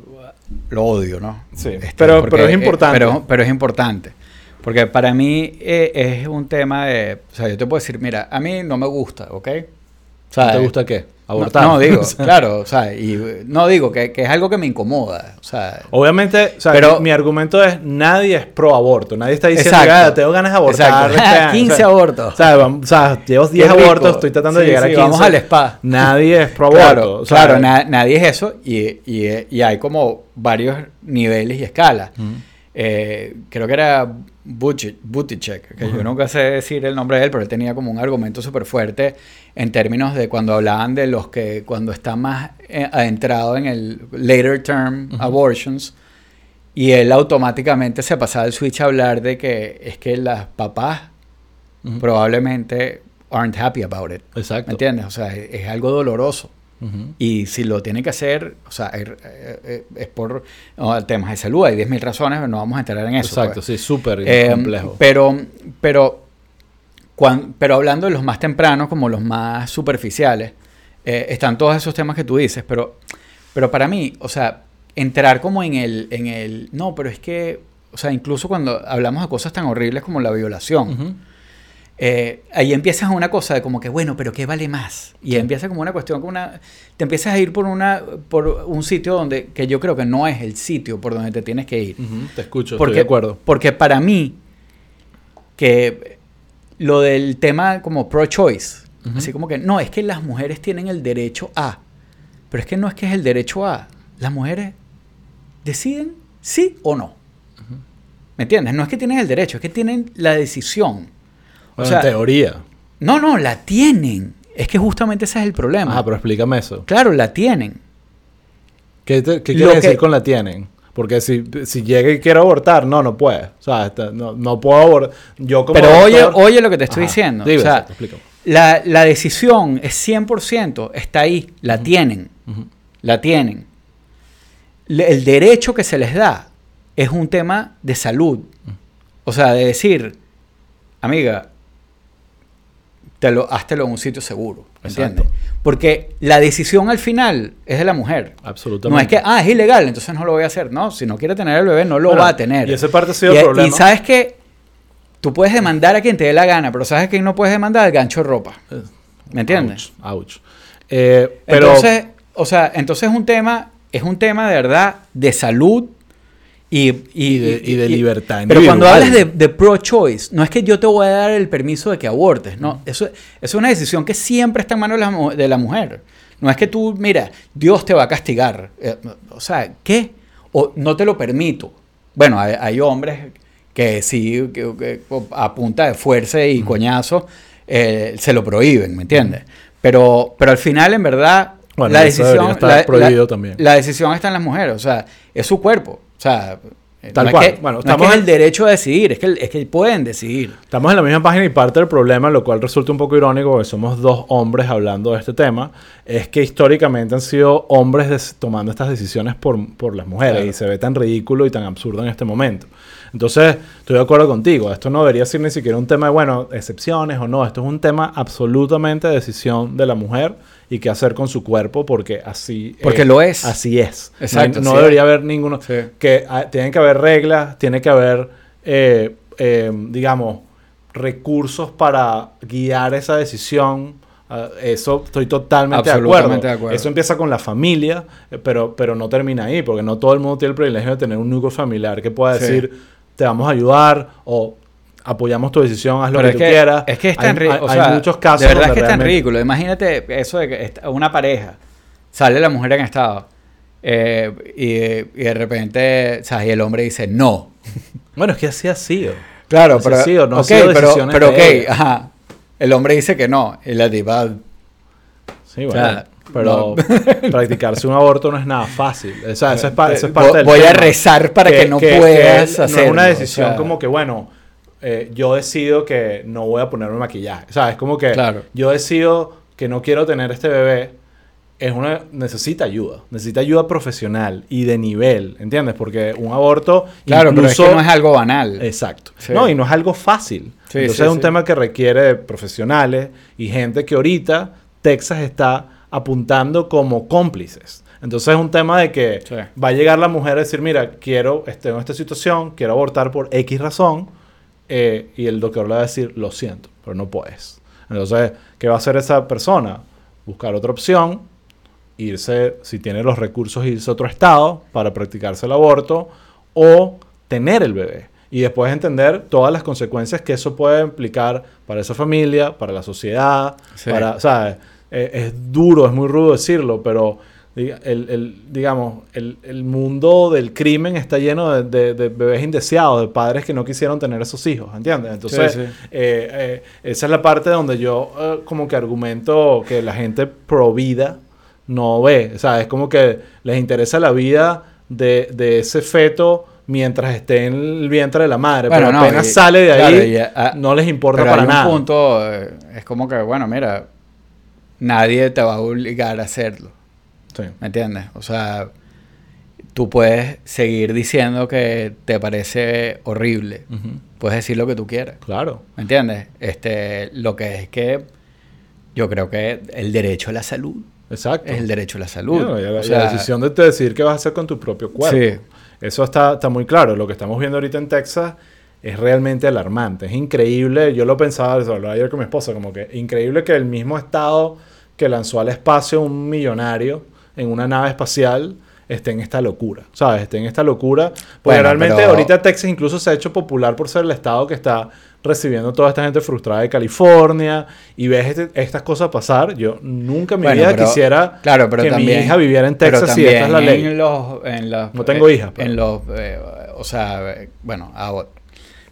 A: lo odio, ¿no?
B: Sí,
A: Este,
B: pero-
A: porque,
B: pero es
A: eh,
B: importante.
A: pero, pero es importante. Porque para mí eh, es un tema de... O sea, yo te puedo decir, mira, a mí no me gusta, ¿ok? O sea,
B: ¿Te gusta qué?
A: No-
B: Abortar.
A: No, digo, *laughs*
B: O sea,
A: claro, o sea, y no digo que, que es algo que me incomoda, o sea...
B: Obviamente, o sea,
A: Pero-
B: mi argumento es nadie es pro aborto. Nadie está diciendo,
A: Exacto.
B: "Ah, tengo ganas de abortar.
A: Exacto.
B: este *laughs* año".
A: 15
B: O sea,
A: abortos.
B: O sea, vamos- o sea, llevo 10
A: Qué rico.
B: abortos, estoy tratando de
A: Sí,
B: llegar
A: sí,
B: a 15.
A: vamos al spa.
B: Nadie es pro aborto.
A: Claro,
B: o sea,
A: claro na- nadie es eso y, y- y hay como varios niveles y escalas. Eh, creo que era Buttigieg, que yo nunca sé decir el nombre de él, pero él tenía como un argumento súper fuerte en términos de cuando hablaban de los que cuando está más eh, adentrado en el later term abortions y él automáticamente se pasaba el switch a hablar de que es que las papás
B: Ujú.
A: probablemente aren't happy about it.
B: Exacto.
A: ¿Me entiendes? O sea, es, es algo doloroso.
B: Ujú.
A: Y si lo tiene que hacer, o sea, eh, es por no, temas de salud, hay 10.000 razones, pero no vamos a entrar en eso.
B: Exacto,
A: pues.
B: sí, súper
A: Eh,
B: complejo.
A: Pero, pero, pero hablando de los más tempranos, como los más superficiales, eh, están todos esos temas que tú dices, pero, pero para mí, o sea, entrar como en el, en el, no, pero es que, o sea, incluso cuando hablamos de cosas tan horribles como la violación, eh, ahí empiezas una cosa de como que, bueno, pero ¿qué vale más? Y empieza como una cuestión, como una, te empiezas a ir por, una, por un sitio donde, que yo creo que no es el sitio por donde te tienes que ir.
B: Ujú, Te escucho,
A: Porque,
B: estoy de acuerdo.
A: Porque para mí, que lo del tema como pro-choice, así como que, no, es que las mujeres tienen el derecho a, pero es que no es que es el derecho a, las mujeres deciden sí o no. ¿Me entiendes? No es que tienen el derecho, es que tienen la decisión. O sea,
B: en teoría.
A: no, no, la tienen. Es que justamente ese es el problema.
B: Ah, pero explícame eso.
A: Claro, la tienen.
B: ¿Qué, te- qué
A: Lo
B: quieres
A: que-
B: decir con la tienen? Porque si, si llega y quiere abortar, no, no puede. O sea, está- no, no puedo abortar. Yo como
A: Pero oye,
B: doctor-
A: oye lo que te estoy
B: Ajá.
A: diciendo.
B: Dime,
A: o sea, la, la decisión es 100%, está ahí, la tienen, la tienen. Le- el derecho que se les da es un tema de salud. O sea, de decir, amiga, te lo, háztelo en un sitio seguro. ¿Me
B: Exacto.
A: ¿Entiendes? Porque la decisión al final es de la mujer.
B: Absolutamente.
A: No es que, ah, es ilegal, entonces no lo voy a hacer. No, si no quiere tener el bebé, no lo
B: Bueno,
A: va a tener.
B: y esa parte ha sido
A: y,
B: el problema.
A: Y sabes que tú puedes demandar a quien te dé la gana, pero ¿sabes quién no puedes demandar? Al gancho de ropa. ¿Me entiendes?
B: Ouch, ouch. Eh, pero,
A: Entonces, o sea, entonces es un tema, es un tema de verdad de salud y, y,
B: Y de- y de libertad
A: Pero cuando hablas de, de pro-choice, no es que yo te voy a dar el permiso de que abortes, no. Eso, eso es una decisión que siempre está en manos de la, mu- de la mujer. No es que tú, mira, Dios te va a castigar. Eh, o sea, ¿qué? O no te lo permito. Bueno, hay, hay hombres que sí, que, que a punta de fuerza y coñazo, eh, se lo prohíben, ¿me entiendes? Pero, pero al final, en verdad,
B: Bueno,
A: decisión, la decisión está en las mujeres, o sea, es su cuerpo. O sea, eh,
B: Tal
A: no
B: cual.
A: Es que,
B: Bueno,
A: no es
B: estamos
A: que es
B: en-
A: el derecho a decidir, es que, es que pueden decidir.
B: Estamos en la misma página y parte del problema, lo cual resulta un poco irónico, porque somos dos hombres hablando de este tema, es que históricamente han sido hombres des- tomando estas decisiones por, por las mujeres
A: Claro.
B: y se ve tan ridículo y tan absurdo en este momento. Entonces, estoy de acuerdo contigo, esto no debería ser ni siquiera un tema de, bueno, excepciones o no, esto es un tema absolutamente de decisión de la mujer y qué hacer con su cuerpo porque así
A: Porque lo es.
B: Así es.
A: Exacto,
B: No,
A: sí.
B: debería haber ninguno
A: Sí.
B: que ah, tienen que haber reglas, tiene que haber, eh, eh, digamos, recursos para guiar esa decisión. Ah, eso estoy totalmente de acuerdo.
A: De acuerdo.
B: Eso empieza con la familia, eh, pero, pero no termina ahí, porque no todo el mundo tiene el privilegio de tener un núcleo familiar que pueda
A: Sí.
B: decir, te vamos a ayudar o apoyamos tu decisión, haz lo
A: Pero
B: que
A: es
B: tú
A: que,
B: quieras.
A: es que es
B: Hay-
A: tan ri-
B: hay,
A: o
B: hay
A: sea,
B: muchos casos
A: De verdad es que es tan ridículo. Imagínate eso de que una pareja, sale la mujer en estado eh, y, y de repente, ¿sabes? Y el hombre dice no.
B: Bueno, es que así ha sido.
A: Claro,
B: sé
A: pero.
B: si o no ha
A: ok,
B: sido
A: pero, pero ok, ajá. El hombre dice que no. Y la tipa.
B: Sí,
A: O
B: bueno.
A: sea,
B: pero *laughs* practicarse un aborto no es nada fácil. O sea, eso es, pa- eso es parte
A: vo-
B: del
A: voy a rezar para que, no puedas
B: no
A: hacerlo.
B: es una
A: o
B: decisión
A: sea,
B: como que, bueno, eh, yo decido que no voy a ponerme maquillaje. O sea, es como que
A: Claro.
B: yo decido que no quiero tener este bebé. Es una, necesita ayuda. Necesita ayuda profesional y de nivel. ¿Entiendes? Porque un aborto.
A: Claro, pero es
B: incluso-
A: que no es algo banal.
B: Exacto.
A: Sí.
B: No, y no es algo fácil.
A: Sí,
B: Entonces
A: sí,
B: es un tema que requiere de profesionales y gente que ahorita Texas está apuntando como cómplices. Entonces es un tema de que va a llegar la mujer a decir, mira, quiero, estoy en esta situación, quiero abortar por X razón, eh, y el doctor le va a decir, lo siento, pero no puedes. Entonces, ¿qué va a hacer esa persona? Buscar otra opción, irse, si tiene los recursos, irse a otro estado para practicarse el aborto o tener el bebé. Y después entender todas las consecuencias que eso puede implicar para esa familia, para la sociedad,
A: Sí.
B: para, ¿sabes? Eh, es duro, es muy rudo decirlo, pero el, el- digamos, el, el mundo del crimen está lleno de, de- de bebés indeseados, de padres que no quisieron tener esos hijos, ¿entiendes? Entonces,
A: Sí, sí.
B: eh, eh, esa es la parte donde yo eh, como que argumento que la gente pro vida no ve. O sea, es como que les interesa la vida de, de ese feto mientras esté en el vientre de la madre.
A: Bueno,
B: pero
A: no,
B: apenas
A: y-
B: sale de
A: claro,
B: ahí,
A: y, ah,
B: no les importa
A: Pero
B: para
A: hay un
B: nada.
A: punto, eh, es como que, bueno, mira, nadie te va a obligar a hacerlo.
B: Sí.
A: ¿Me entiendes? O sea, tú puedes seguir diciendo que te parece horrible. Puedes decir lo que tú quieras.
B: Claro.
A: ¿Me entiendes? Este, lo que es que yo creo que el derecho a la salud
B: Exacto.
A: es el derecho a la salud.
B: Y la,
A: O
B: y
A: sea,
B: la decisión de decir qué vas a hacer con tu propio cuerpo.
A: Sí.
B: Eso está, está muy claro. Lo que estamos viendo ahorita en Texas es realmente alarmante. Es increíble. Yo lo pensaba, lo hablaba ayer con mi esposa, como que increíble que el mismo estado que lanzó al espacio un millonario en una nave espacial esté en esta locura, ¿sabes? Esté en esta locura. Porque
A: Bueno,
B: realmente
A: pero-
B: ahorita Texas incluso se ha hecho popular por ser el estado que está recibiendo toda esta gente frustrada de California y ves este- estas cosas pasar. Yo nunca en mi
A: Bueno,
B: vida
A: pero-
B: quisiera
A: claro, pero
B: que
A: también,
B: mi hija viviera en
A: pero
B: Texas y esta es la ley.
A: En los, en los-
B: No tengo
A: eh,
B: hijas, pero-
A: En los, eh, o sea, eh, bueno, ahora-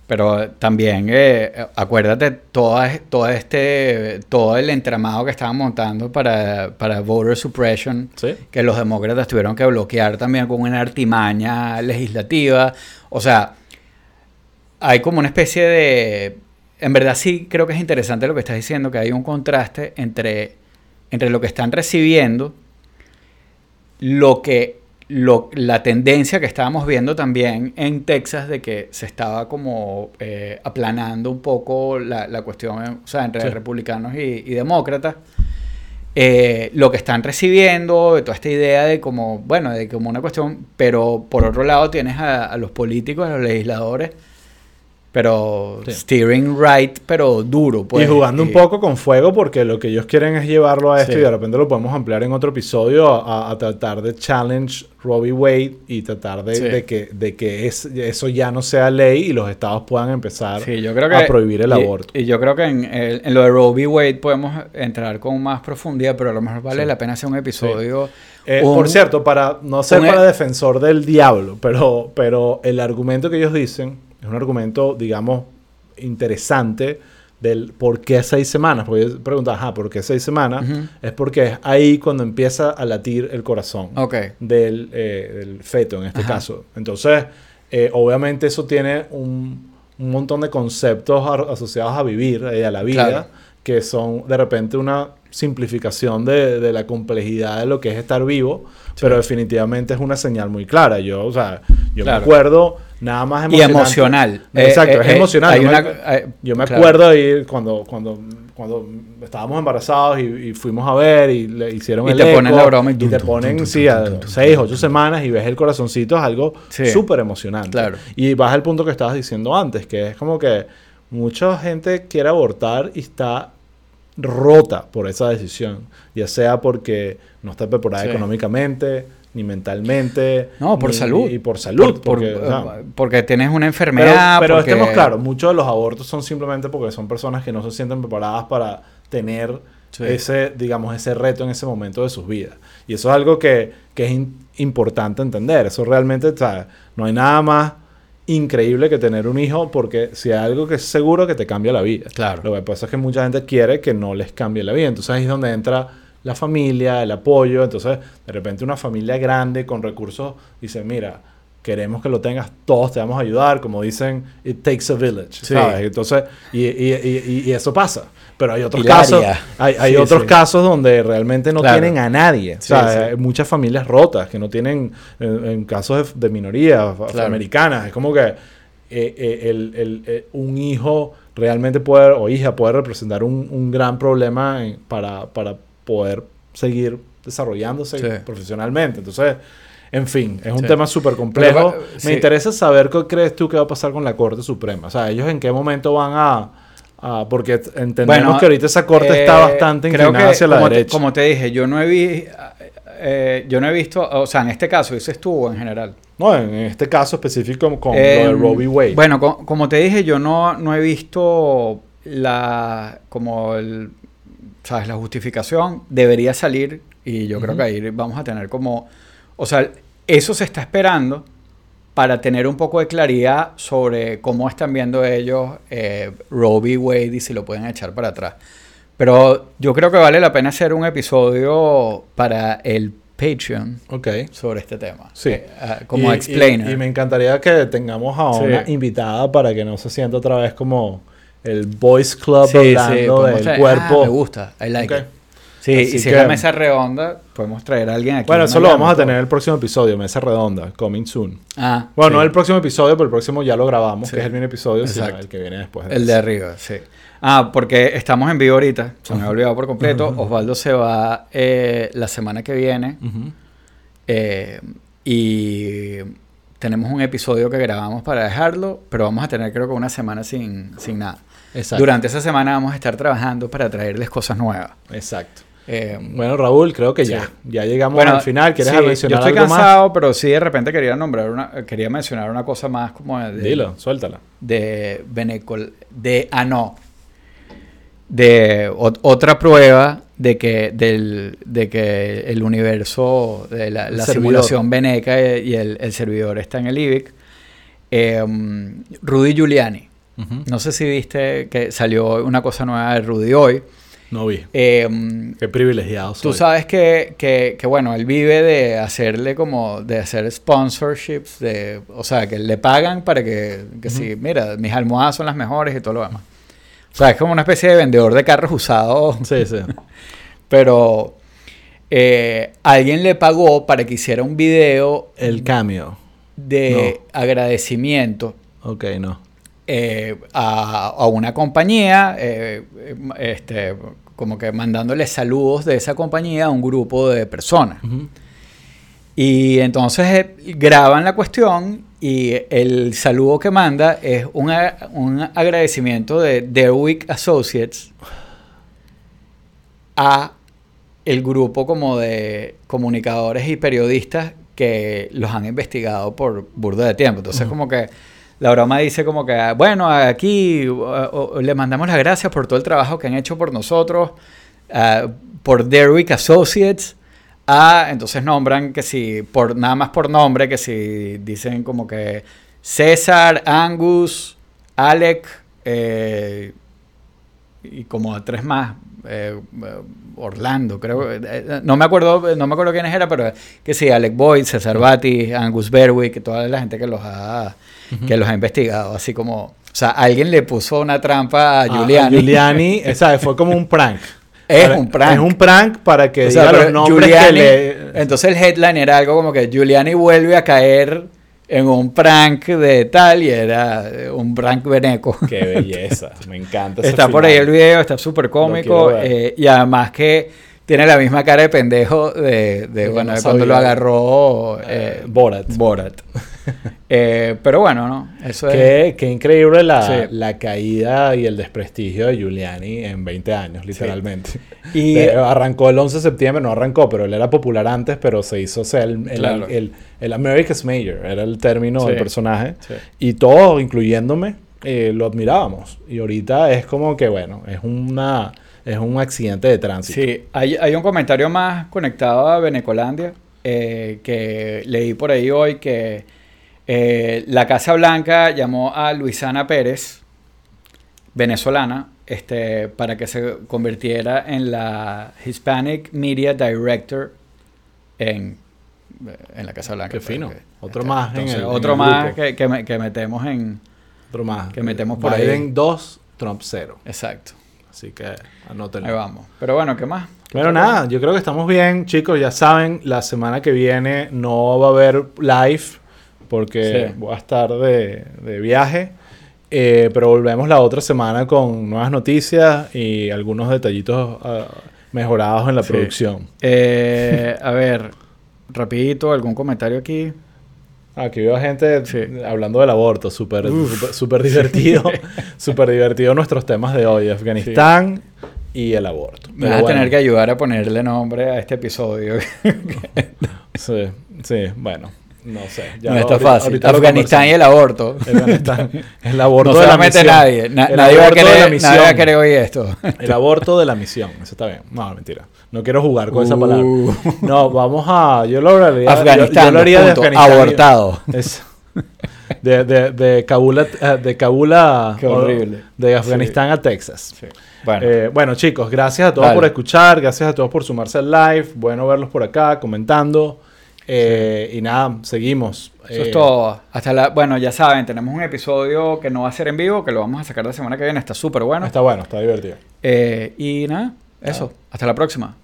A: pero también eh, acuérdate todo, todo este, todo el entramado que estaban montando para, para voter suppression,
B: Sí.
A: que los demócratas tuvieron que bloquear también con una artimaña legislativa. O sea, hay como una especie de... En verdad sí creo que es interesante lo que estás diciendo, que hay un contraste entre, entre lo que están recibiendo, lo que, lo, la tendencia que estábamos viendo también en Texas de que se estaba como eh, aplanando un poco la, la cuestión, eh, o sea, entre
B: Sí.
A: republicanos y, y demócratas. Eh, lo que están recibiendo, de toda esta idea de como, bueno, de como una cuestión, pero por otro lado tienes a, a los políticos, a los legisladores, pero
B: Sí.
A: steering right, pero duro. Pues,
B: y jugando un poco con fuego porque lo que ellos quieren es llevarlo a esto
A: Sí.
B: y de repente lo podemos ampliar en otro episodio a, a tratar de challenge Robbie Wade y tratar de,
A: Sí.
B: de que, de que es- eso ya no sea ley y los estados puedan empezar
A: Sí, yo creo que,
B: a prohibir el
A: y-
B: aborto.
A: Y, yo creo que en, el- en lo de v. Wade podemos entrar con más profundidad, pero a lo mejor vale la pena hacer un episodio.
B: Eh,
A: un-
B: por cierto, para no ser para defensor del diablo, pero, pero el argumento que ellos dicen es un argumento, digamos, interesante del por qué seis semanas. Porque yo preguntaba, ajá, ¿por qué seis semanas? Es porque es ahí cuando empieza a latir el corazón
A: Ok.
B: del, eh, del feto en este
A: Ajá.
B: caso. Entonces, eh, obviamente eso tiene un, un montón de conceptos asociados a vivir y a la vida
A: Claro.
B: que son de repente una simplificación de, de la complejidad de lo que es estar vivo, pero definitivamente es una señal muy clara. Yo, o sea, yo
A: Claro.
B: me acuerdo nada más
A: Y
B: emocionante.
A: emocional.
B: Exacto,
A: Eh,
B: es
A: eh,
B: emocional. Yo me-
A: una- eh,
B: yo me
A: claro.
B: acuerdo ahí cuando, cuando, cuando estábamos embarazados y, y fuimos a ver y le hicieron
A: Y
B: el
A: te ponen la broma y
B: y te ponen, sí, a seis, ocho semanas y ves el corazoncito, es algo
A: Sí.
B: súper emocionante.
A: Claro.
B: Y vas al punto que estabas diciendo antes, que es como que mucha gente quiere abortar y está rota por esa decisión, ya sea porque no está preparada
A: Sí.
B: económicamente, ni mentalmente,
A: No, por
B: ni-
A: salud.
B: y por salud,
A: Por- por-
B: porque, o sea,
A: porque tienes una
B: pero,
A: enfermedad.
B: pero
A: porque-
B: estemos claros, muchos de los abortos son simplemente porque son personas que no se sienten preparadas para tener
A: Sí.
B: ese, digamos, ese reto en ese momento de sus vidas. Y eso es algo que, que es in- importante entender. Eso realmente, o sea, no hay nada más increíble que tener un hijo porque si hay algo que es seguro que te cambia la vida.
A: Claro.
B: Lo que pasa es que mucha gente quiere que no les cambie la vida. Entonces ahí es donde entra la familia, el apoyo. Entonces, de repente una familia grande con recursos dice, mira, queremos que lo tengas, todos te vamos a ayudar. Como dicen, it takes a village.
A: Sí.
B: ¿sabes? Entonces, y, y- y- y eso pasa. Pero hay otros
A: Hilaria.
B: casos, hay, hay
A: Sí,
B: otros
A: sí.
B: casos donde realmente no
A: Claro.
B: tienen a nadie.
A: Sí,
B: o sea,
A: sí.
B: hay muchas familias rotas que no tienen, en, en casos de, de minorías afroamericanas, es como que eh, eh, el- el- eh, un hijo realmente puede, o hija puede representar un, un gran problema para poder seguir desarrollándose
A: Sí.
B: profesionalmente. Entonces, en fin, es un
A: Sí.
B: tema súper complejo.
A: Pero,
B: Me
A: sí.
B: interesa saber qué crees tú que va a pasar con la Corte Suprema. O sea, ellos en qué momento van a... a- porque entendemos
A: Bueno,
B: que ahorita esa Corte está
A: eh,
B: bastante inclinada hacia la
A: como te-
B: derecha.
A: como te dije, yo no he vi- eh, yo no he visto, o sea, en este caso, dices tú en general.
B: No, en este caso específico con
A: Eh,
B: lo de Roe v. Wade.
A: Bueno, co- como te dije, yo no, no he visto la como el sabes la justificación debería salir y yo creo que ahí vamos a tener como o sea, eso se está esperando para tener un poco de claridad sobre cómo están viendo ellos eh, v. Wade y si lo pueden echar para atrás. Pero yo creo que vale la pena hacer un episodio para el Patreon
B: ok.
A: sobre este tema.
B: Sí.
A: Eh, ah, como
B: Y-
A: explainer.
B: Y, me encantaría que tengamos a
A: Sí.
B: una invitada para que no se sienta otra vez como el Boys Club
A: Sí,
B: hablando
A: podemos
B: del
A: traer-
B: cuerpo.
A: ah, me gusta, I like
B: Ok.
A: it. Sí,
B: Así
A: y si
B: que-
A: es la mesa redonda, podemos traer a alguien aquí.
B: Bueno,
A: en
B: eso lo vamos a tener en el próximo episodio, Mesa Redonda, coming soon.
A: Ah,
B: Bueno,
A: sí.
B: no el próximo episodio, pero el próximo ya lo grabamos,
A: Sí.
B: que es el mismo episodio, sino
A: Exacto.
B: el que viene después. de
A: El de arriba, sí. Ah, porque estamos en vivo ahorita, se me había olvidado por completo. Osvaldo se va eh, la semana que viene
B: Ujú.
A: eh, y tenemos un episodio que grabamos para dejarlo, pero vamos a tener creo que una semana sin, sin nada.
B: Exacto.
A: Durante esa semana vamos a estar trabajando para traerles cosas nuevas.
B: Exacto.
A: Eh,
B: Bueno, Raúl, creo que
A: Sí.
B: ya. Ya llegamos
A: Bueno,
B: al final. ¿Quieres
A: sí,
B: mencionar
A: Yo estoy
B: algo más?
A: cansado, pero sí de repente quería nombrar una, quería mencionar una cosa más como de,
B: Dilo, suéltala.
A: de Benecol, de ah no, de ot- otra prueba de que del, de que el universo de la, simulación Beneca y el, el servidor está en el IBIC. Eh, Rudy Giuliani. No sé si viste que salió una cosa nueva de Rudy hoy.
B: No vi.
A: Eh,
B: Qué privilegiado soy.
A: Tú sabes que, que, que, bueno, él vive de hacerle como, de hacer sponsorships, de, o sea, que le pagan para que, que si, mira, mis almohadas son las mejores y todo lo demás. O sea, es como una especie de vendedor de carros usados,
B: Sí, sí. *laughs*
A: pero eh, alguien le pagó para que hiciera un video
B: El cameo.
A: de agradecimiento
B: Ok, no.
A: Eh, a, a una compañía, eh, este, como que mandándole saludos de esa compañía a un grupo de personas. Y entonces eh, graban la cuestión y el saludo que manda es un, un agradecimiento de Derwick Associates a el grupo como de comunicadores y periodistas que los han investigado por burda de tiempo. Entonces como que la broma dice como que, bueno, aquí uh, uh, le mandamos las gracias por todo el trabajo que han hecho por nosotros, ah, por Derwick Associates. Ah, entonces nombran que si, por, nada más por nombre, que si dicen como que César, Angus, Alec, eh, y como a tres más. eh, Orlando, creo. eh, eh, no me acuerdo, no me acuerdo quiénes eran, pero que sí, Alec Boyd, Cesar Batti, Angus Berwick, toda la gente que los ha, que los ha investigado, así como, o sea, alguien le puso una trampa a
B: Ah,
A: Giuliani.
B: Giuliani, *laughs* eh, ¿sabes? Fue como un prank.
A: Es
B: Para-
A: un prank.
B: Es un prank para que
A: O sea,
B: diga los nombres que
A: Giuliani-
B: le...
A: Entonces el headline era algo como que Giuliani vuelve a caer en un prank de tal y era eh, un prank veneco.
B: Qué belleza, me encanta.
A: Está por ahí el video, está súper cómico eh, y además que tiene la misma cara de pendejo de, de,
B: Que
A: bueno,
B: no
A: de cuando lo agarró eh,
B: Eh, Borat.
A: Borat. *laughs* Eh, pero bueno, ¿no? Eso es...
B: Qué, increíble la,
A: Sí.
B: la caída y el desprestigio de Giuliani en 20 años, literalmente. *laughs*
A: Y-
B: De- arrancó el 11 de septiembre, no arrancó, pero él era popular antes, pero se hizo o sea, el, el,
A: Claro.
B: el, el America's Mayor, era el término
A: Sí.
B: del personaje.
A: Sí.
B: Y todos, incluyéndome, eh, lo admirábamos. Y ahorita es como que, bueno, es una es un accidente de tránsito.
A: Sí, hay, hay un comentario más conectado a Venecolandia eh, que leí por ahí hoy que eh, la Casa Blanca llamó a Luisana Pérez, venezolana, este, para que se convirtiera en la Hispanic Media Director en, en la Casa Blanca.
B: Qué fino. Otro
A: este,
B: más en
A: entonces,
B: en
A: otro
B: el
A: más que, que me- que metemos en...
B: Otro más.
A: Que metemos por
B: Biden
A: ahí.
B: 2, Trump 0.
A: Exacto.
B: Así que anótenlo.
A: Ahí vamos. Pero bueno, ¿qué más? ¿Qué
B: Bueno,
A: otra
B: nada, yo creo que estamos bien, chicos. Ya saben, la semana que viene no va a haber live porque
A: Sí.
B: voy a estar de, de viaje. Eh, pero volvemos la otra semana con nuevas noticias y algunos detallitos ah, mejorados en la
A: Sí.
B: producción.
A: Eh, a ver, rapidito, algún comentario aquí.
B: Aquí veo gente
A: Sí.
B: hablando del aborto, súper
A: Uf.
B: súper- súper divertido. *laughs* Súper divertido nuestros temas de hoy, Afganistán y el aborto.
A: Me vas a
B: bueno,
A: tener que ayudar a ponerle nombre a este episodio. *laughs*
B: Sí, sí, bueno, no sé. ya
A: no está fácil. Afganistán y el aborto.
B: Afganistán. El aborto
A: no
B: de la misión.
A: nadie. Na-
B: El
A: nadie, va a querer, nadie va a querer oír esto.
B: El aborto de la misión. Eso está bien. No, mentira. No quiero jugar con esa
A: Uh.
B: palabra. No, vamos a. Yo lo haría.
A: Afganistán,
B: yo, yo lo haría de Afganistán.
A: abortado.
B: Es- de, de, de Kabul a, eh, de Kabul a-
A: Qué horrible.
B: De Afganistán a Texas.
A: Bueno,
B: Eh, bueno, chicos, gracias a todos
A: Dale.
B: por escuchar, gracias a todos por sumarse al live. Bueno verlos por acá, comentando. Eh, Y nada, seguimos.
A: eso
B: Eh,
A: es todo. Hasta la, bueno, ya saben, tenemos un episodio que no va a ser en vivo, que lo vamos a sacar la semana que viene. Está súper bueno.
B: Está bueno, está divertido.
A: Eh, y nada, eso. Hasta la próxima.